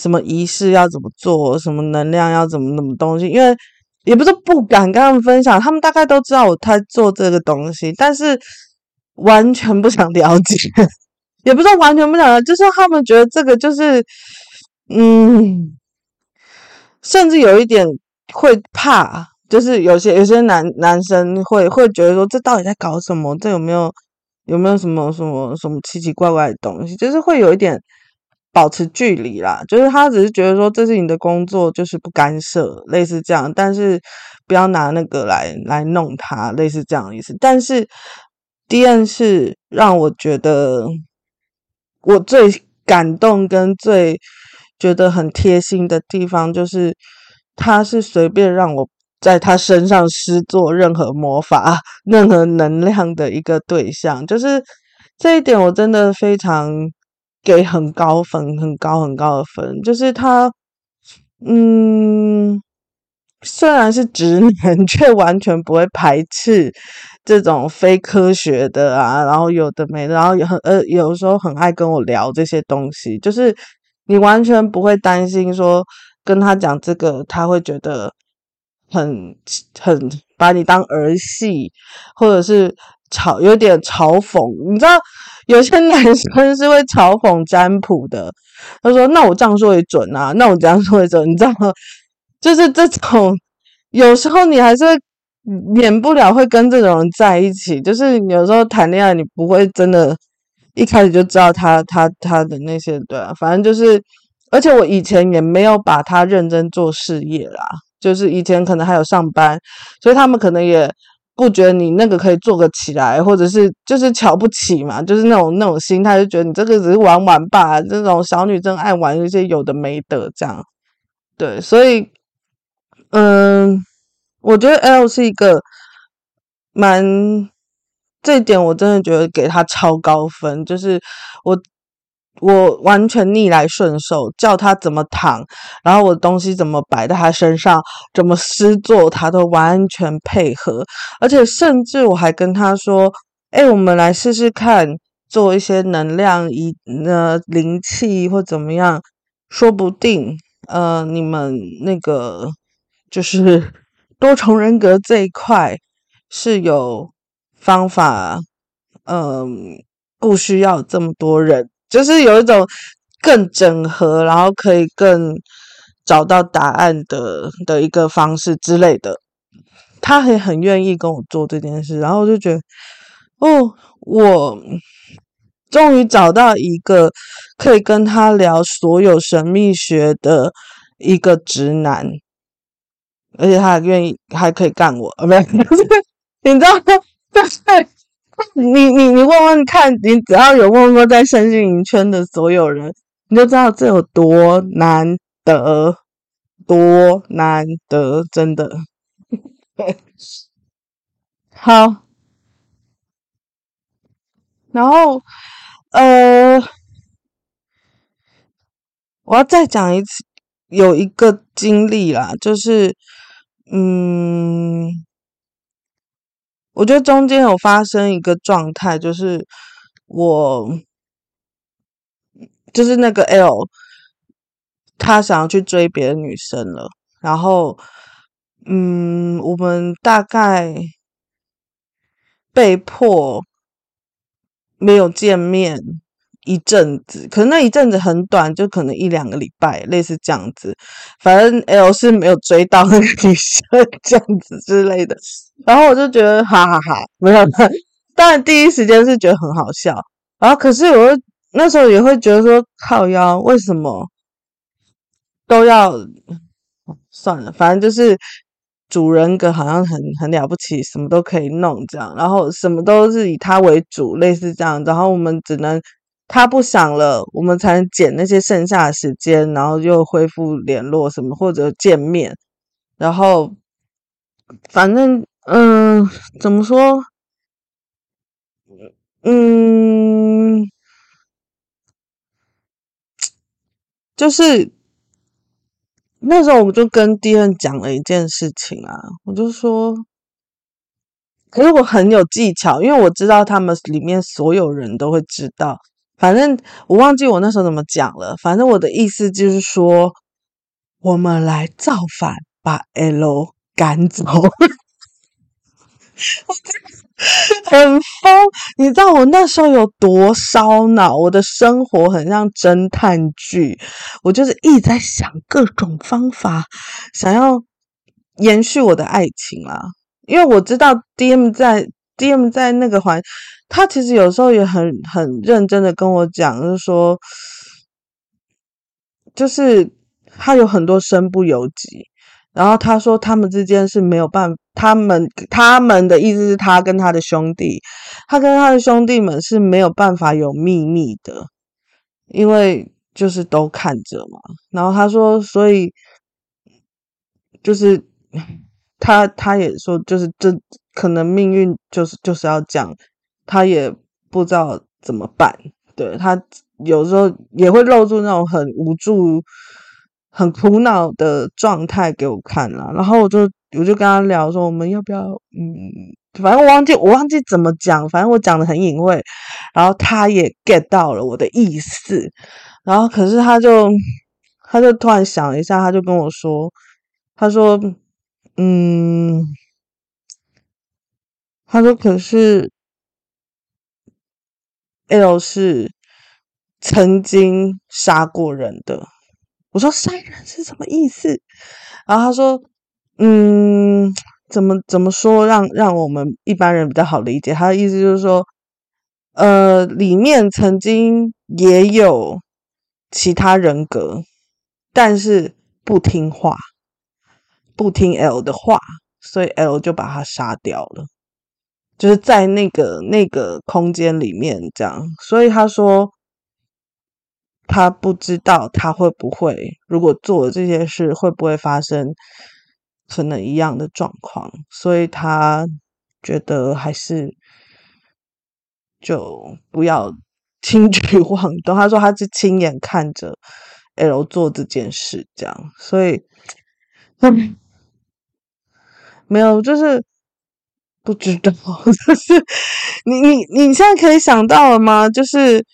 什么仪式要怎么做，什么能量要怎么怎么东西，因为。也不是不敢跟他们分享，他们大概都知道我在做这个东西，但是完全不想了解，也不是完全不想，就是他们觉得这个就是，嗯，甚至有一点会怕，就是有些有些男男生会会觉得说，这到底在搞什么？这有没有有没有什么什么什么奇奇怪怪的东西？就是会有一点。保持距离啦，就是他只是觉得说，这是你的工作，就是不干涉，类似这样，但是不要拿那个来来弄他，类似这样的意思。但是 DM 是让我觉得我最感动跟最觉得很贴心的地方，就是他是随便让我在他身上施作任何魔法、任何能量的一个对象，就是这一点我真的非常。给很高分，很高很高的分，就是他，嗯，虽然是直男，却完全不会排斥这种非科学的啊，然后有的没的，然后很呃，有时候很爱跟我聊这些东西，就是你完全不会担心说跟他讲这个，他会觉得很很把你当儿戏，或者是嘲有点嘲讽。你知道有些男生是会嘲讽占卜的，他说：“那我这样说也准啊，那我这样说也准。”你知道吗？就是这种，有时候你还是免不了会跟这种人在一起。就是有时候谈恋爱，你不会真的一开始就知道他他他的那些对啊，反正就是，而且我以前也没有把他认真做事业啦。就是以前可能还有上班，所以他们可能也不觉得你那个可以做个起来，或者是就是瞧不起嘛，就是那种那种心态，就觉得你这个只是玩玩吧，这种小女生爱玩一些有的没的这样。对，所以嗯，我觉得 L 是一个蛮，这一点我真的觉得给他超高分，就是我。我完全逆来顺受，叫他怎么躺，然后我的东西怎么摆在他身上，怎么施作，他都完全配合。而且甚至我还跟他说：“哎，我们来试试看，做一些能量仪呃灵气或怎么样，说不定呃你们那个就是多重人格这一块是有方法，嗯、不需要这么多人。”就是有一种更整合，然后可以更找到答案的的一个方式之类的。他也很愿意跟我做这件事，然后我就觉得，哦，我终于找到一个可以跟他聊所有神秘学的一个直男，而且他还愿意还可以干我，啊，没有，你知道吗？对。你你你问问看，你只要有问过在身心灵圈的所有人，你就知道这有多难得，多难得，真的。好，然后呃，我要再讲一次，有一个经历啦，就是嗯。我觉得中间有发生一个状态，就是我就是那个 L，他想要去追别的女生了，然后嗯，我们大概被迫没有见面。一阵子，可能那一阵子很短，就可能一两个礼拜，类似这样子。反正 L 是没有追到那个女生，这样子之类的。然后我就觉得哈哈哈，没有。当然第一时间是觉得很好笑，然后可是我那时候也会觉得说靠腰，为什么都要算了？反正就是主人格好像很很了不起，什么都可以弄这样，然后什么都是以他为主，类似这样。然后我们只能。他不想了，我们才能捡那些剩下的时间，然后又恢复联络什么或者见面，然后反正嗯，怎么说？嗯，就是那时候我们就跟 D N 讲了一件事情啊，我就说，可是我很有技巧，因为我知道他们里面所有人都会知道。反正我忘记我那时候怎么讲了。反正我的意思就是说，我们来造反，把 L 赶走。很疯，你知道我那时候有多烧脑？我的生活很像侦探剧，我就是一直在想各种方法，想要延续我的爱情啊。因为我知道 DM 在 DM 在那个环。他其实有时候也很很认真的跟我讲，就是说，就是他有很多身不由己，然后他说他们之间是没有办，他们他们的意思是他跟他的兄弟，他跟他的兄弟们是没有办法有秘密的，因为就是都看着嘛。然后他说，所以就是他他也说，就是这可能命运就是就是要讲。他也不知道怎么办，对，他有时候也会露出那种很无助、很苦恼的状态给我看了，然后我就我就跟他聊说，我们要不要，嗯，反正我忘记我忘记怎么讲，反正我讲的很隐晦，然后他也 get 到了我的意思，然后可是他就他就突然想了一下，他就跟我说，他说，嗯，他说可是 L 是曾经杀过人的。我说杀人是什么意思？然后他说，嗯，怎么怎么说让让我们一般人比较好理解？他的意思就是说，呃，里面曾经也有其他人格，但是不听话，不听 L 的话，所以 L 就把他杀掉了，就是在那个那个空间里面这样。所以他说。他不知道他会不会，如果做了这些事，会不会发生可能一样的状况，所以他觉得还是就不要 轻举妄动。他说他是亲眼看着 L 做这件事，这样，所以嗯，没有，就是不知道，就是你你你现在可以想到了吗？就是。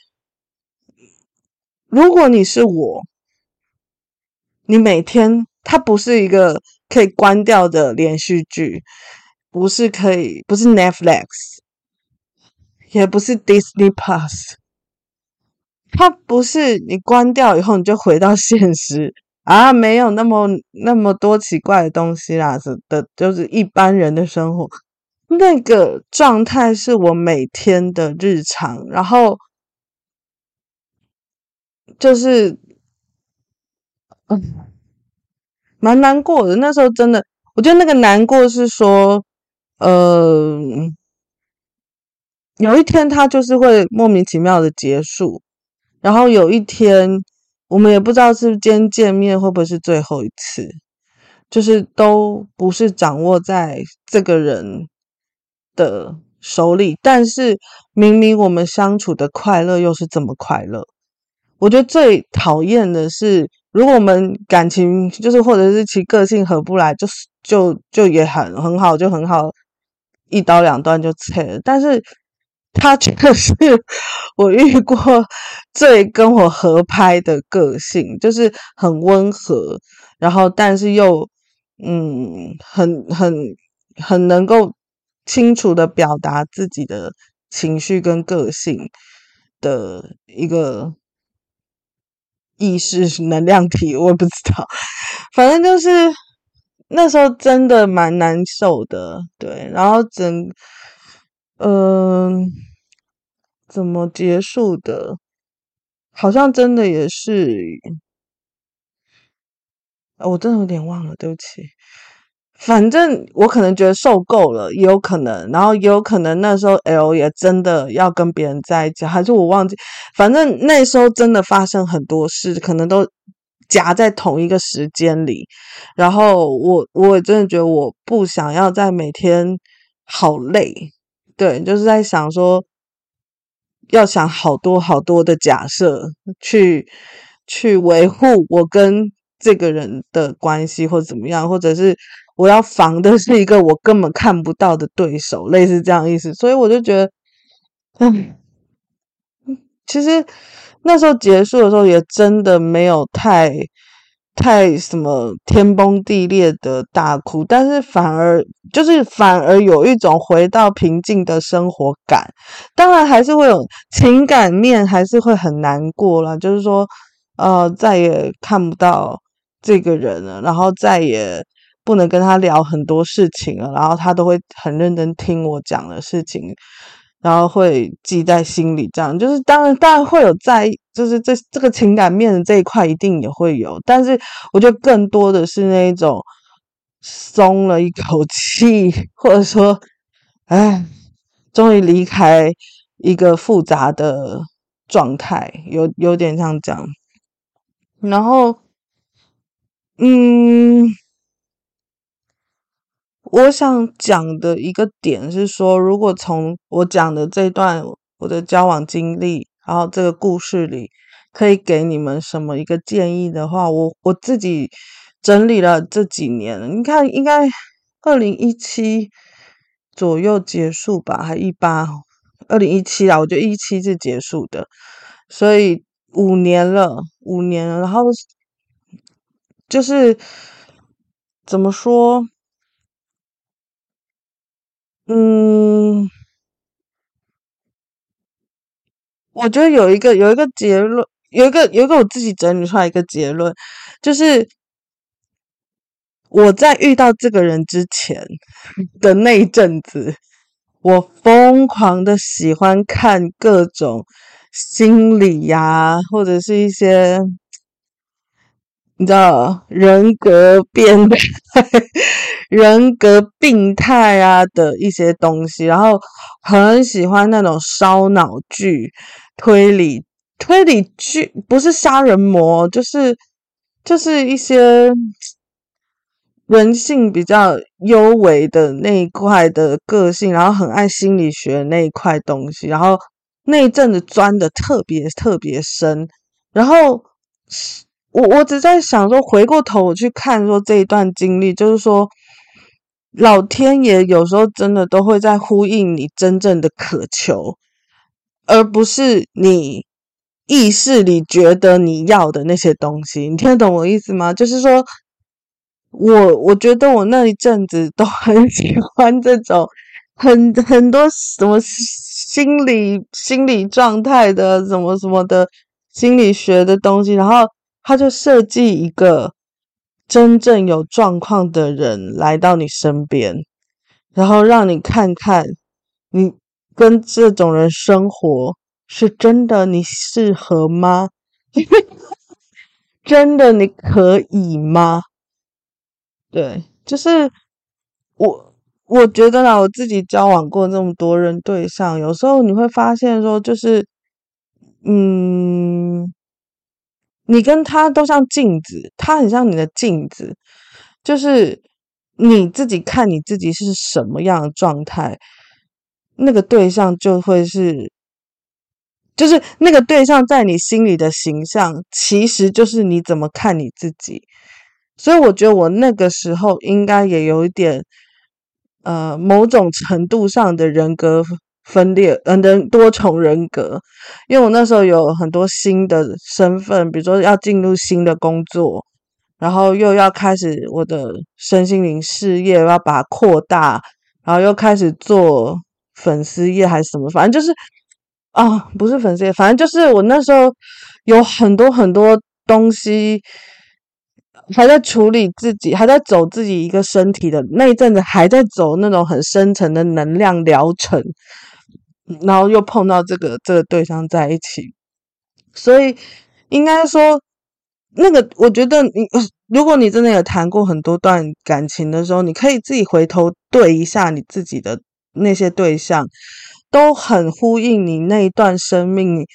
如果你是我，你每天它不是一个可以关掉的连续剧，不是可以，不是 Netflix，也不是 Disney Plus，它不是你关掉以后你就回到现实啊，没有那么那么多奇怪的东西啦，是的，就是一般人的生活，那个状态是我每天的日常，然后。就是，嗯，蛮难过的。那时候真的，我觉得那个难过是说，呃，有一天他就是会莫名其妙的结束，然后有一天我们也不知道是今天见面会不会是最后一次，就是都不是掌握在这个人的手里，但是明明我们相处的快乐又是这么快乐。我觉得最讨厌的是，如果我们感情就是或者是其个性合不来，就是就就也很很好，就很好，一刀两断就切了。但是他却 是我遇过最跟我合拍的个性，就是很温和，然后但是又嗯，很很很能够清楚的表达自己的情绪跟个性的一个。意识 能量体，我不知道，反正就是那时候真的蛮难受的，对。然后整，嗯、怎么结束的？好像真的也是，我真的有点忘了，对不起。反正我可能觉得受够了，也有可能，然后也有可能那时候 L 也真的要跟别人在一起，还是我忘记。反正那时候真的发生很多事，可能都夹在同一个时间里。然后我我也真的觉得我不想要再每天好累，对，就是在想说要想好多好多的假设去去维护我跟这个人的关系，或者怎么样，或者是。我要防的是一个我根本看不到的对手，类似这样意思，所以我就觉得，嗯，其实那时候结束的时候也真的没有太太什么天崩地裂的大哭，但是反而就是反而有一种回到平静的生活感，当然还是会有情感面，还是会很难过啦，就是说，呃，再也看不到这个人了，然后再也。不能跟他聊很多事情了，然后他都会很认真听我讲的事情，然后会记在心里。这样就是当然，当然会有在，就是这这个情感面的这一块一定也会有，但是我觉得更多的是那一种松了一口气，或者说，哎，终于离开一个复杂的状态，有有点像这样。然后，嗯。我想讲的一个点是说，如果从我讲的这段我的交往经历，然后这个故事里，可以给你们什么一个建议的话，我我自己整理了这几年，你看应该二零一七左右结束吧，还一八，二零一七啦，我觉得一七是结束的，所以五年了，五年了，然后就是怎么说？嗯，我觉得有一个有一个结论，有一个有一个我自己整理出来一个结论，就是我在遇到这个人之前的那一阵子，我疯狂的喜欢看各种心理呀、啊，或者是一些。你知道人格变态、人格病态啊的一些东西，然后很喜欢那种烧脑剧、推理推理剧，不是杀人魔，就是就是一些人性比较幽微的那一块的个性，然后很爱心理学那一块东西，然后那一阵子钻的特别特别深，然后。我我只在想说，回过头我去看说这一段经历，就是说，老天爷有时候真的都会在呼应你真正的渴求，而不是你意识里觉得你要的那些东西。你听得懂我意思吗？就是说，我我觉得我那一阵子都很喜欢这种很很多什么心理心理状态的什么什么的心理学的东西，然后。他就设计一个真正有状况的人来到你身边，然后让你看看，你跟这种人生活是真的你适合吗？真的你可以吗？对，就是我我觉得啦，我自己交往过这么多人对象，有时候你会发现说，就是嗯。你跟他都像镜子，他很像你的镜子，就是你自己看你自己是什么样的状态，那个对象就会是，就是那个对象在你心里的形象，其实就是你怎么看你自己。所以我觉得我那个时候应该也有一点，呃，某种程度上的人格。分裂，嗯，的多重人格，因为我那时候有很多新的身份，比如说要进入新的工作，然后又要开始我的身心灵事业，要把它扩大，然后又开始做粉丝业还是什么，反正就是啊，不是粉丝业，反正就是我那时候有很多很多东西还在处理自己，还在走自己一个身体的那一阵子，还在走那种很深层的能量疗程。然后又碰到这个这个对象在一起，所以应该说，那个我觉得你，如果你真的有谈过很多段感情的时候，你可以自己回头对一下你自己的那些对象，都很呼应你那一段生命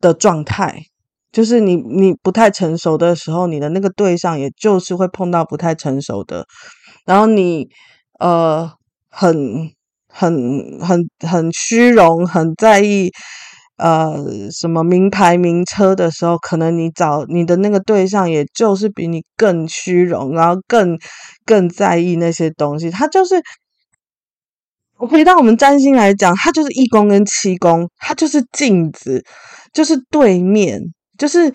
的状态。就是你你不太成熟的时候，你的那个对象也就是会碰到不太成熟的，然后你呃很。很很很虚荣，很在意呃什么名牌名车的时候，可能你找你的那个对象，也就是比你更虚荣，然后更更在意那些东西。他就是，回到我们占星来讲，他就是一宫跟七宫，他就是镜子，就是对面，就是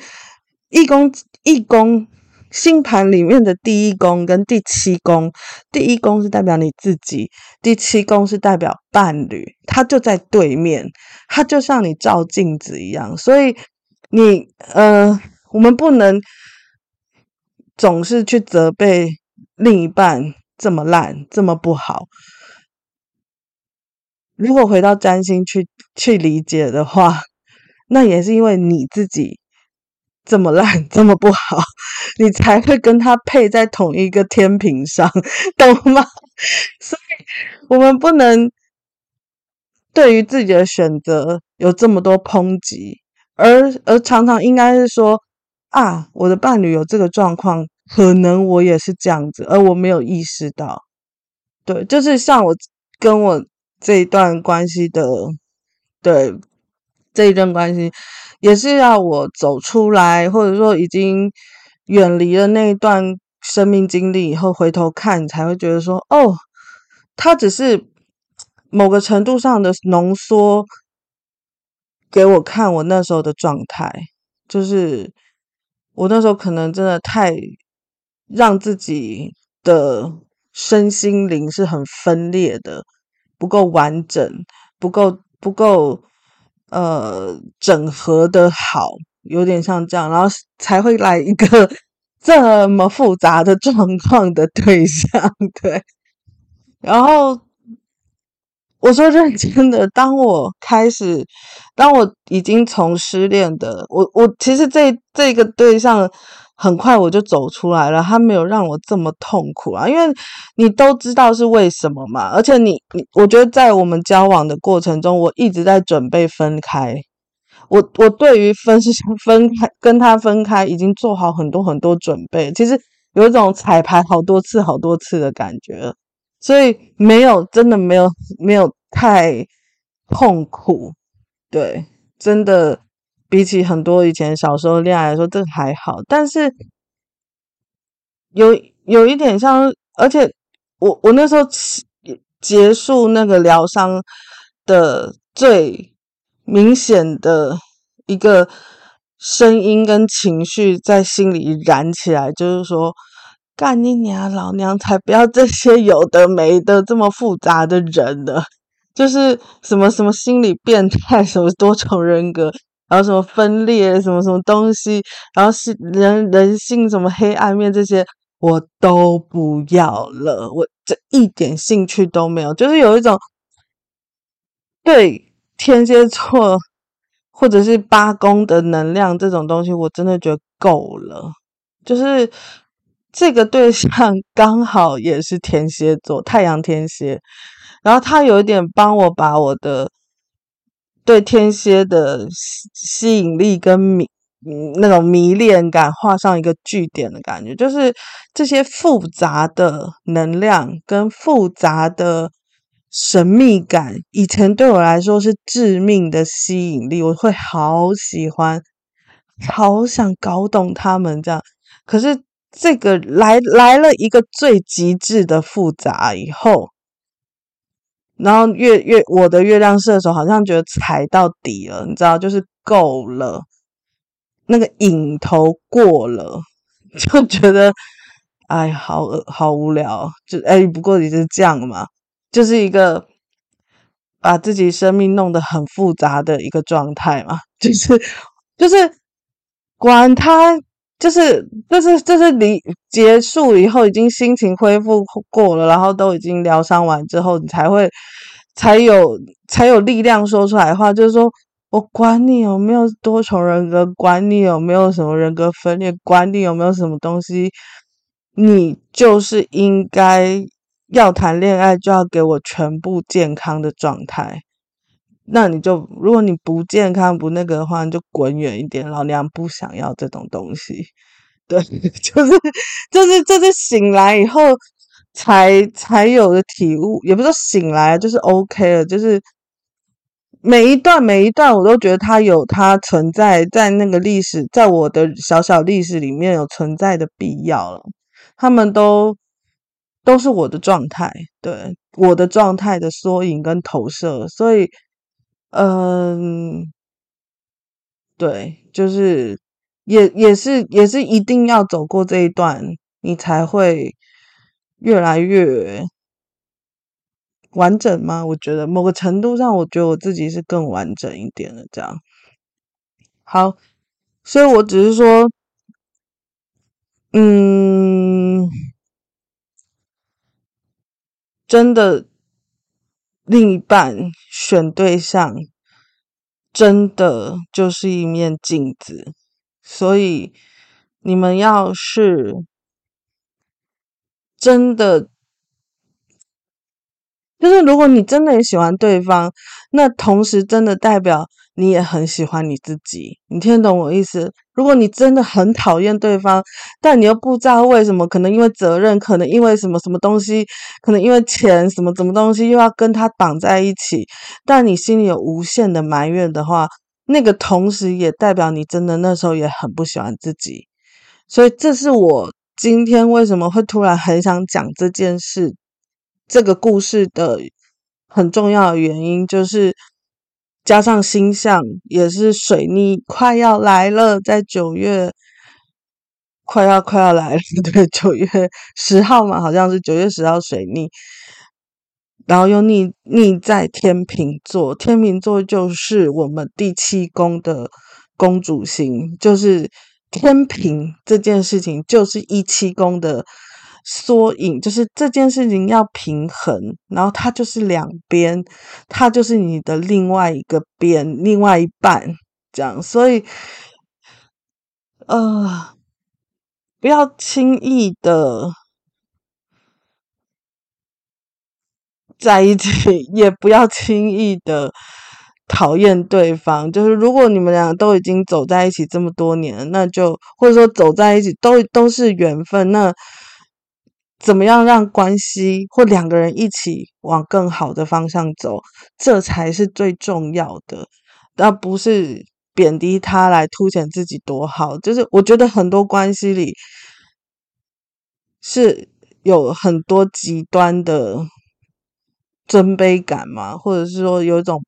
一宫一宫。星盘里面的第一宫跟第七宫，第一宫是代表你自己，第七宫是代表伴侣，它就在对面，它就像你照镜子一样。所以你呃，我们不能总是去责备另一半这么烂，这么不好。如果回到占星去去理解的话，那也是因为你自己。这么烂，这么不好，你才会跟他配在同一个天平上，懂吗？所以，我们不能对于自己的选择有这么多抨击，而而常常应该是说啊，我的伴侣有这个状况，可能我也是这样子，而我没有意识到。对，就是像我跟我这一段关系的，对，这一段关系。也是要我走出来，或者说已经远离了那一段生命经历以后，回头看，才会觉得说，哦，它只是某个程度上的浓缩，给我看我那时候的状态，就是我那时候可能真的太让自己的身心灵是很分裂的，不够完整，不够不够呃整合的好，有点像这样，然后才会来一个 这么复杂的状况的对象，对，然后。我说认真的，当我开始，当我已经从失恋的我，我其实这这个对象很快我就走出来了，他没有让我这么痛苦啊，因为你都知道是为什么嘛，而且你你，我觉得在我们交往的过程中，我一直在准备分开，我我对于分是分开跟他分开已经做好很多很多准备，其实有一种彩排好多次好多次的感觉。所以没有，真的没有，没有太痛苦，对，真的比起很多以前小时候恋爱来说，这还好。但是有有一点像，而且我我那时候结束那个疗伤的最明显的一个声音跟情绪在心里燃起来，就是说。干你娘！老娘才不要这些有的没的这么复杂的人呢，就是什么什么心理变态，什么多重人格，然后什么分裂，什么什么东西，然后是人人性什么黑暗面这些，我都不要了，我这一点兴趣都没有。就是有一种对天蝎座或者是八宫的能量这种东西，我真的觉得够了，就是。这个对象刚好也是天蝎座，太阳天蝎，然后他有一点帮我把我的对天蝎的吸引力跟迷那种迷恋感画上一个句点的感觉，就是这些复杂的能量跟复杂的神秘感，以前对我来说是致命的吸引力，我会好喜欢，好想搞懂他们这样，可是。这个来来了一个最极致的复杂以后，然后月月我的月亮射手好像觉得踩到底了，你知道，就是够了，那个瘾头过了，就觉得哎，好好无聊，就哎，不过也是这样嘛，就是一个把自己生命弄得很复杂的一个状态嘛，就是就是管他。就是就是就是离结束以后，已经心情恢复过了，然后都已经疗伤完之后，你才会才有才有力量说出来的话，就是说我管你有没有多重人格，管你有没有什么人格分裂，管你有没有什么东西，你就是应该要谈恋爱，就要给我全部健康的状态。那你就，如果你不健康不那个的话，你就滚远一点。老娘不想要这种东西。对，就是就是就是醒来以后才才有的体悟，也不是说醒来就是 OK 了，就是每一段每一段我都觉得它有它存在在那个历史，在我的小小历史里面有存在的必要了。他们都都是我的状态，对，我的状态的缩影跟投射，所以。嗯，对，就是也也是也是一定要走过这一段，你才会越来越完整吗？我觉得某个程度上，我觉得我自己是更完整一点的。这样，好，所以我只是说，嗯，真的。另一半选对象，真的就是一面镜子，所以你们要是真的。就是如果你真的很喜欢对方，那同时真的代表你也很喜欢你自己。你听懂我意思？如果你真的很讨厌对方，但你又不知道为什么，可能因为责任，可能因为什么什么东西，可能因为钱，什么什么东西又要跟他绑在一起，但你心里有无限的埋怨的话，那个同时也代表你真的那时候也很不喜欢自己。所以这是我今天为什么会突然很想讲这件事。这个故事的很重要的原因，就是加上星象也是水逆快要来了，在九月快要快要来了，对，九月十号嘛，好像是九月十号水逆。然后又逆逆在天秤座，天秤座就是我们第七宫的公主星，就是天平这件事情，就是一七宫的缩影，就是这件事情要平衡，然后它就是两边，它就是你的另外一个边，另外一半，这样，所以，呃，不要轻易的。在一起 也不要轻易的讨厌对方。就是如果你们俩都已经走在一起这么多年，那就或者说走在一起都都是缘分。那怎么样让关系或两个人一起往更好的方向走，这才是最重要的，而不是贬低他来凸显自己多好。就是我觉得很多关系里是有很多极端的。尊卑感嘛，或者是说有一种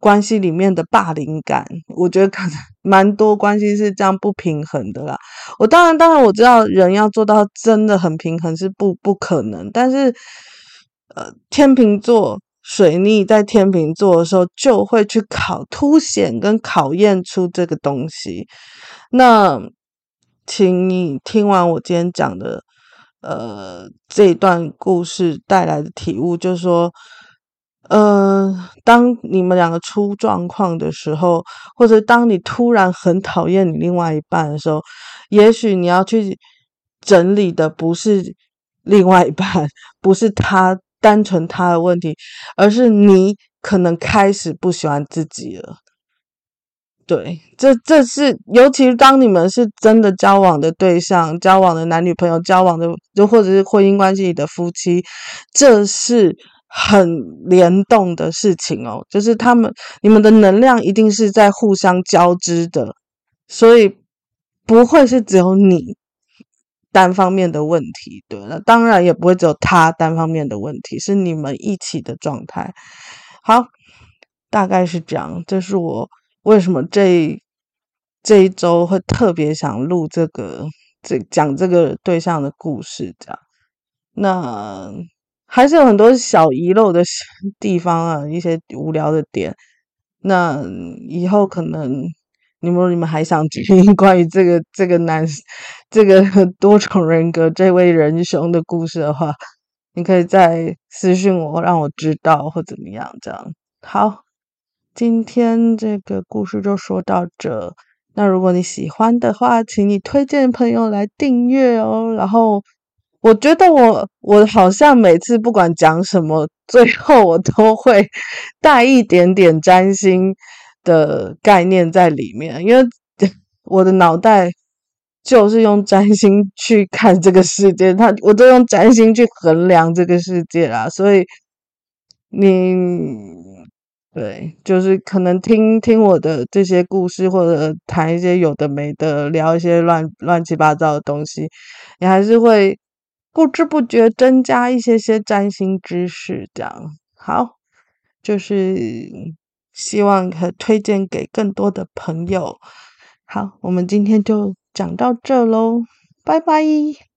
关系里面的霸凌感，我觉得可能蛮多关系是这样不平衡的啦。我当然当然我知道人要做到真的很平衡是不不可能，但是呃，天秤座水逆在天秤座的时候就会去考凸显跟考验出这个东西。那请你听完我今天讲的。呃，这段故事带来的体悟就是说，呃，当你们两个出状况的时候，或者当你突然很讨厌你另外一半的时候，也许你要去整理的不是另外一半，不是他单纯他的问题，而是你可能开始不喜欢自己了。对，这这是尤其是当你们是真的交往的对象，交往的男女朋友，交往的就或者是婚姻关系里的夫妻，这是很联动的事情哦。就是他们你们的能量一定是在互相交织的，所以不会是只有你单方面的问题。对，那当然也不会只有他单方面的问题，是你们一起的状态。好，大概是这样，这是我。为什么这这一周会特别想录这个这讲这个对象的故事？这样，那还是有很多小遗漏的地方啊，一些无聊的点。那以后可能你们你们还想听关于这个这个男这个多重人格这位仁兄的故事的话，你可以再私信我，让我知道或怎么样。这样好。今天这个故事就说到这。那如果你喜欢的话，请你推荐朋友来订阅哦。然后，我觉得我我好像每次不管讲什么，最后我都会 带一点点占星的概念在里面，因为我的脑袋就是用占星 去看这个世界，它我都用占星去衡量这个世界啦。所以你。对，就是可能听听我的这些故事，或者谈一些有的没的，聊一些乱乱七八糟的东西，你还是会不知不觉增加一些些占星知识。这样好，就是希望可推荐给更多的朋友。好，我们今天就讲到这喽，拜拜。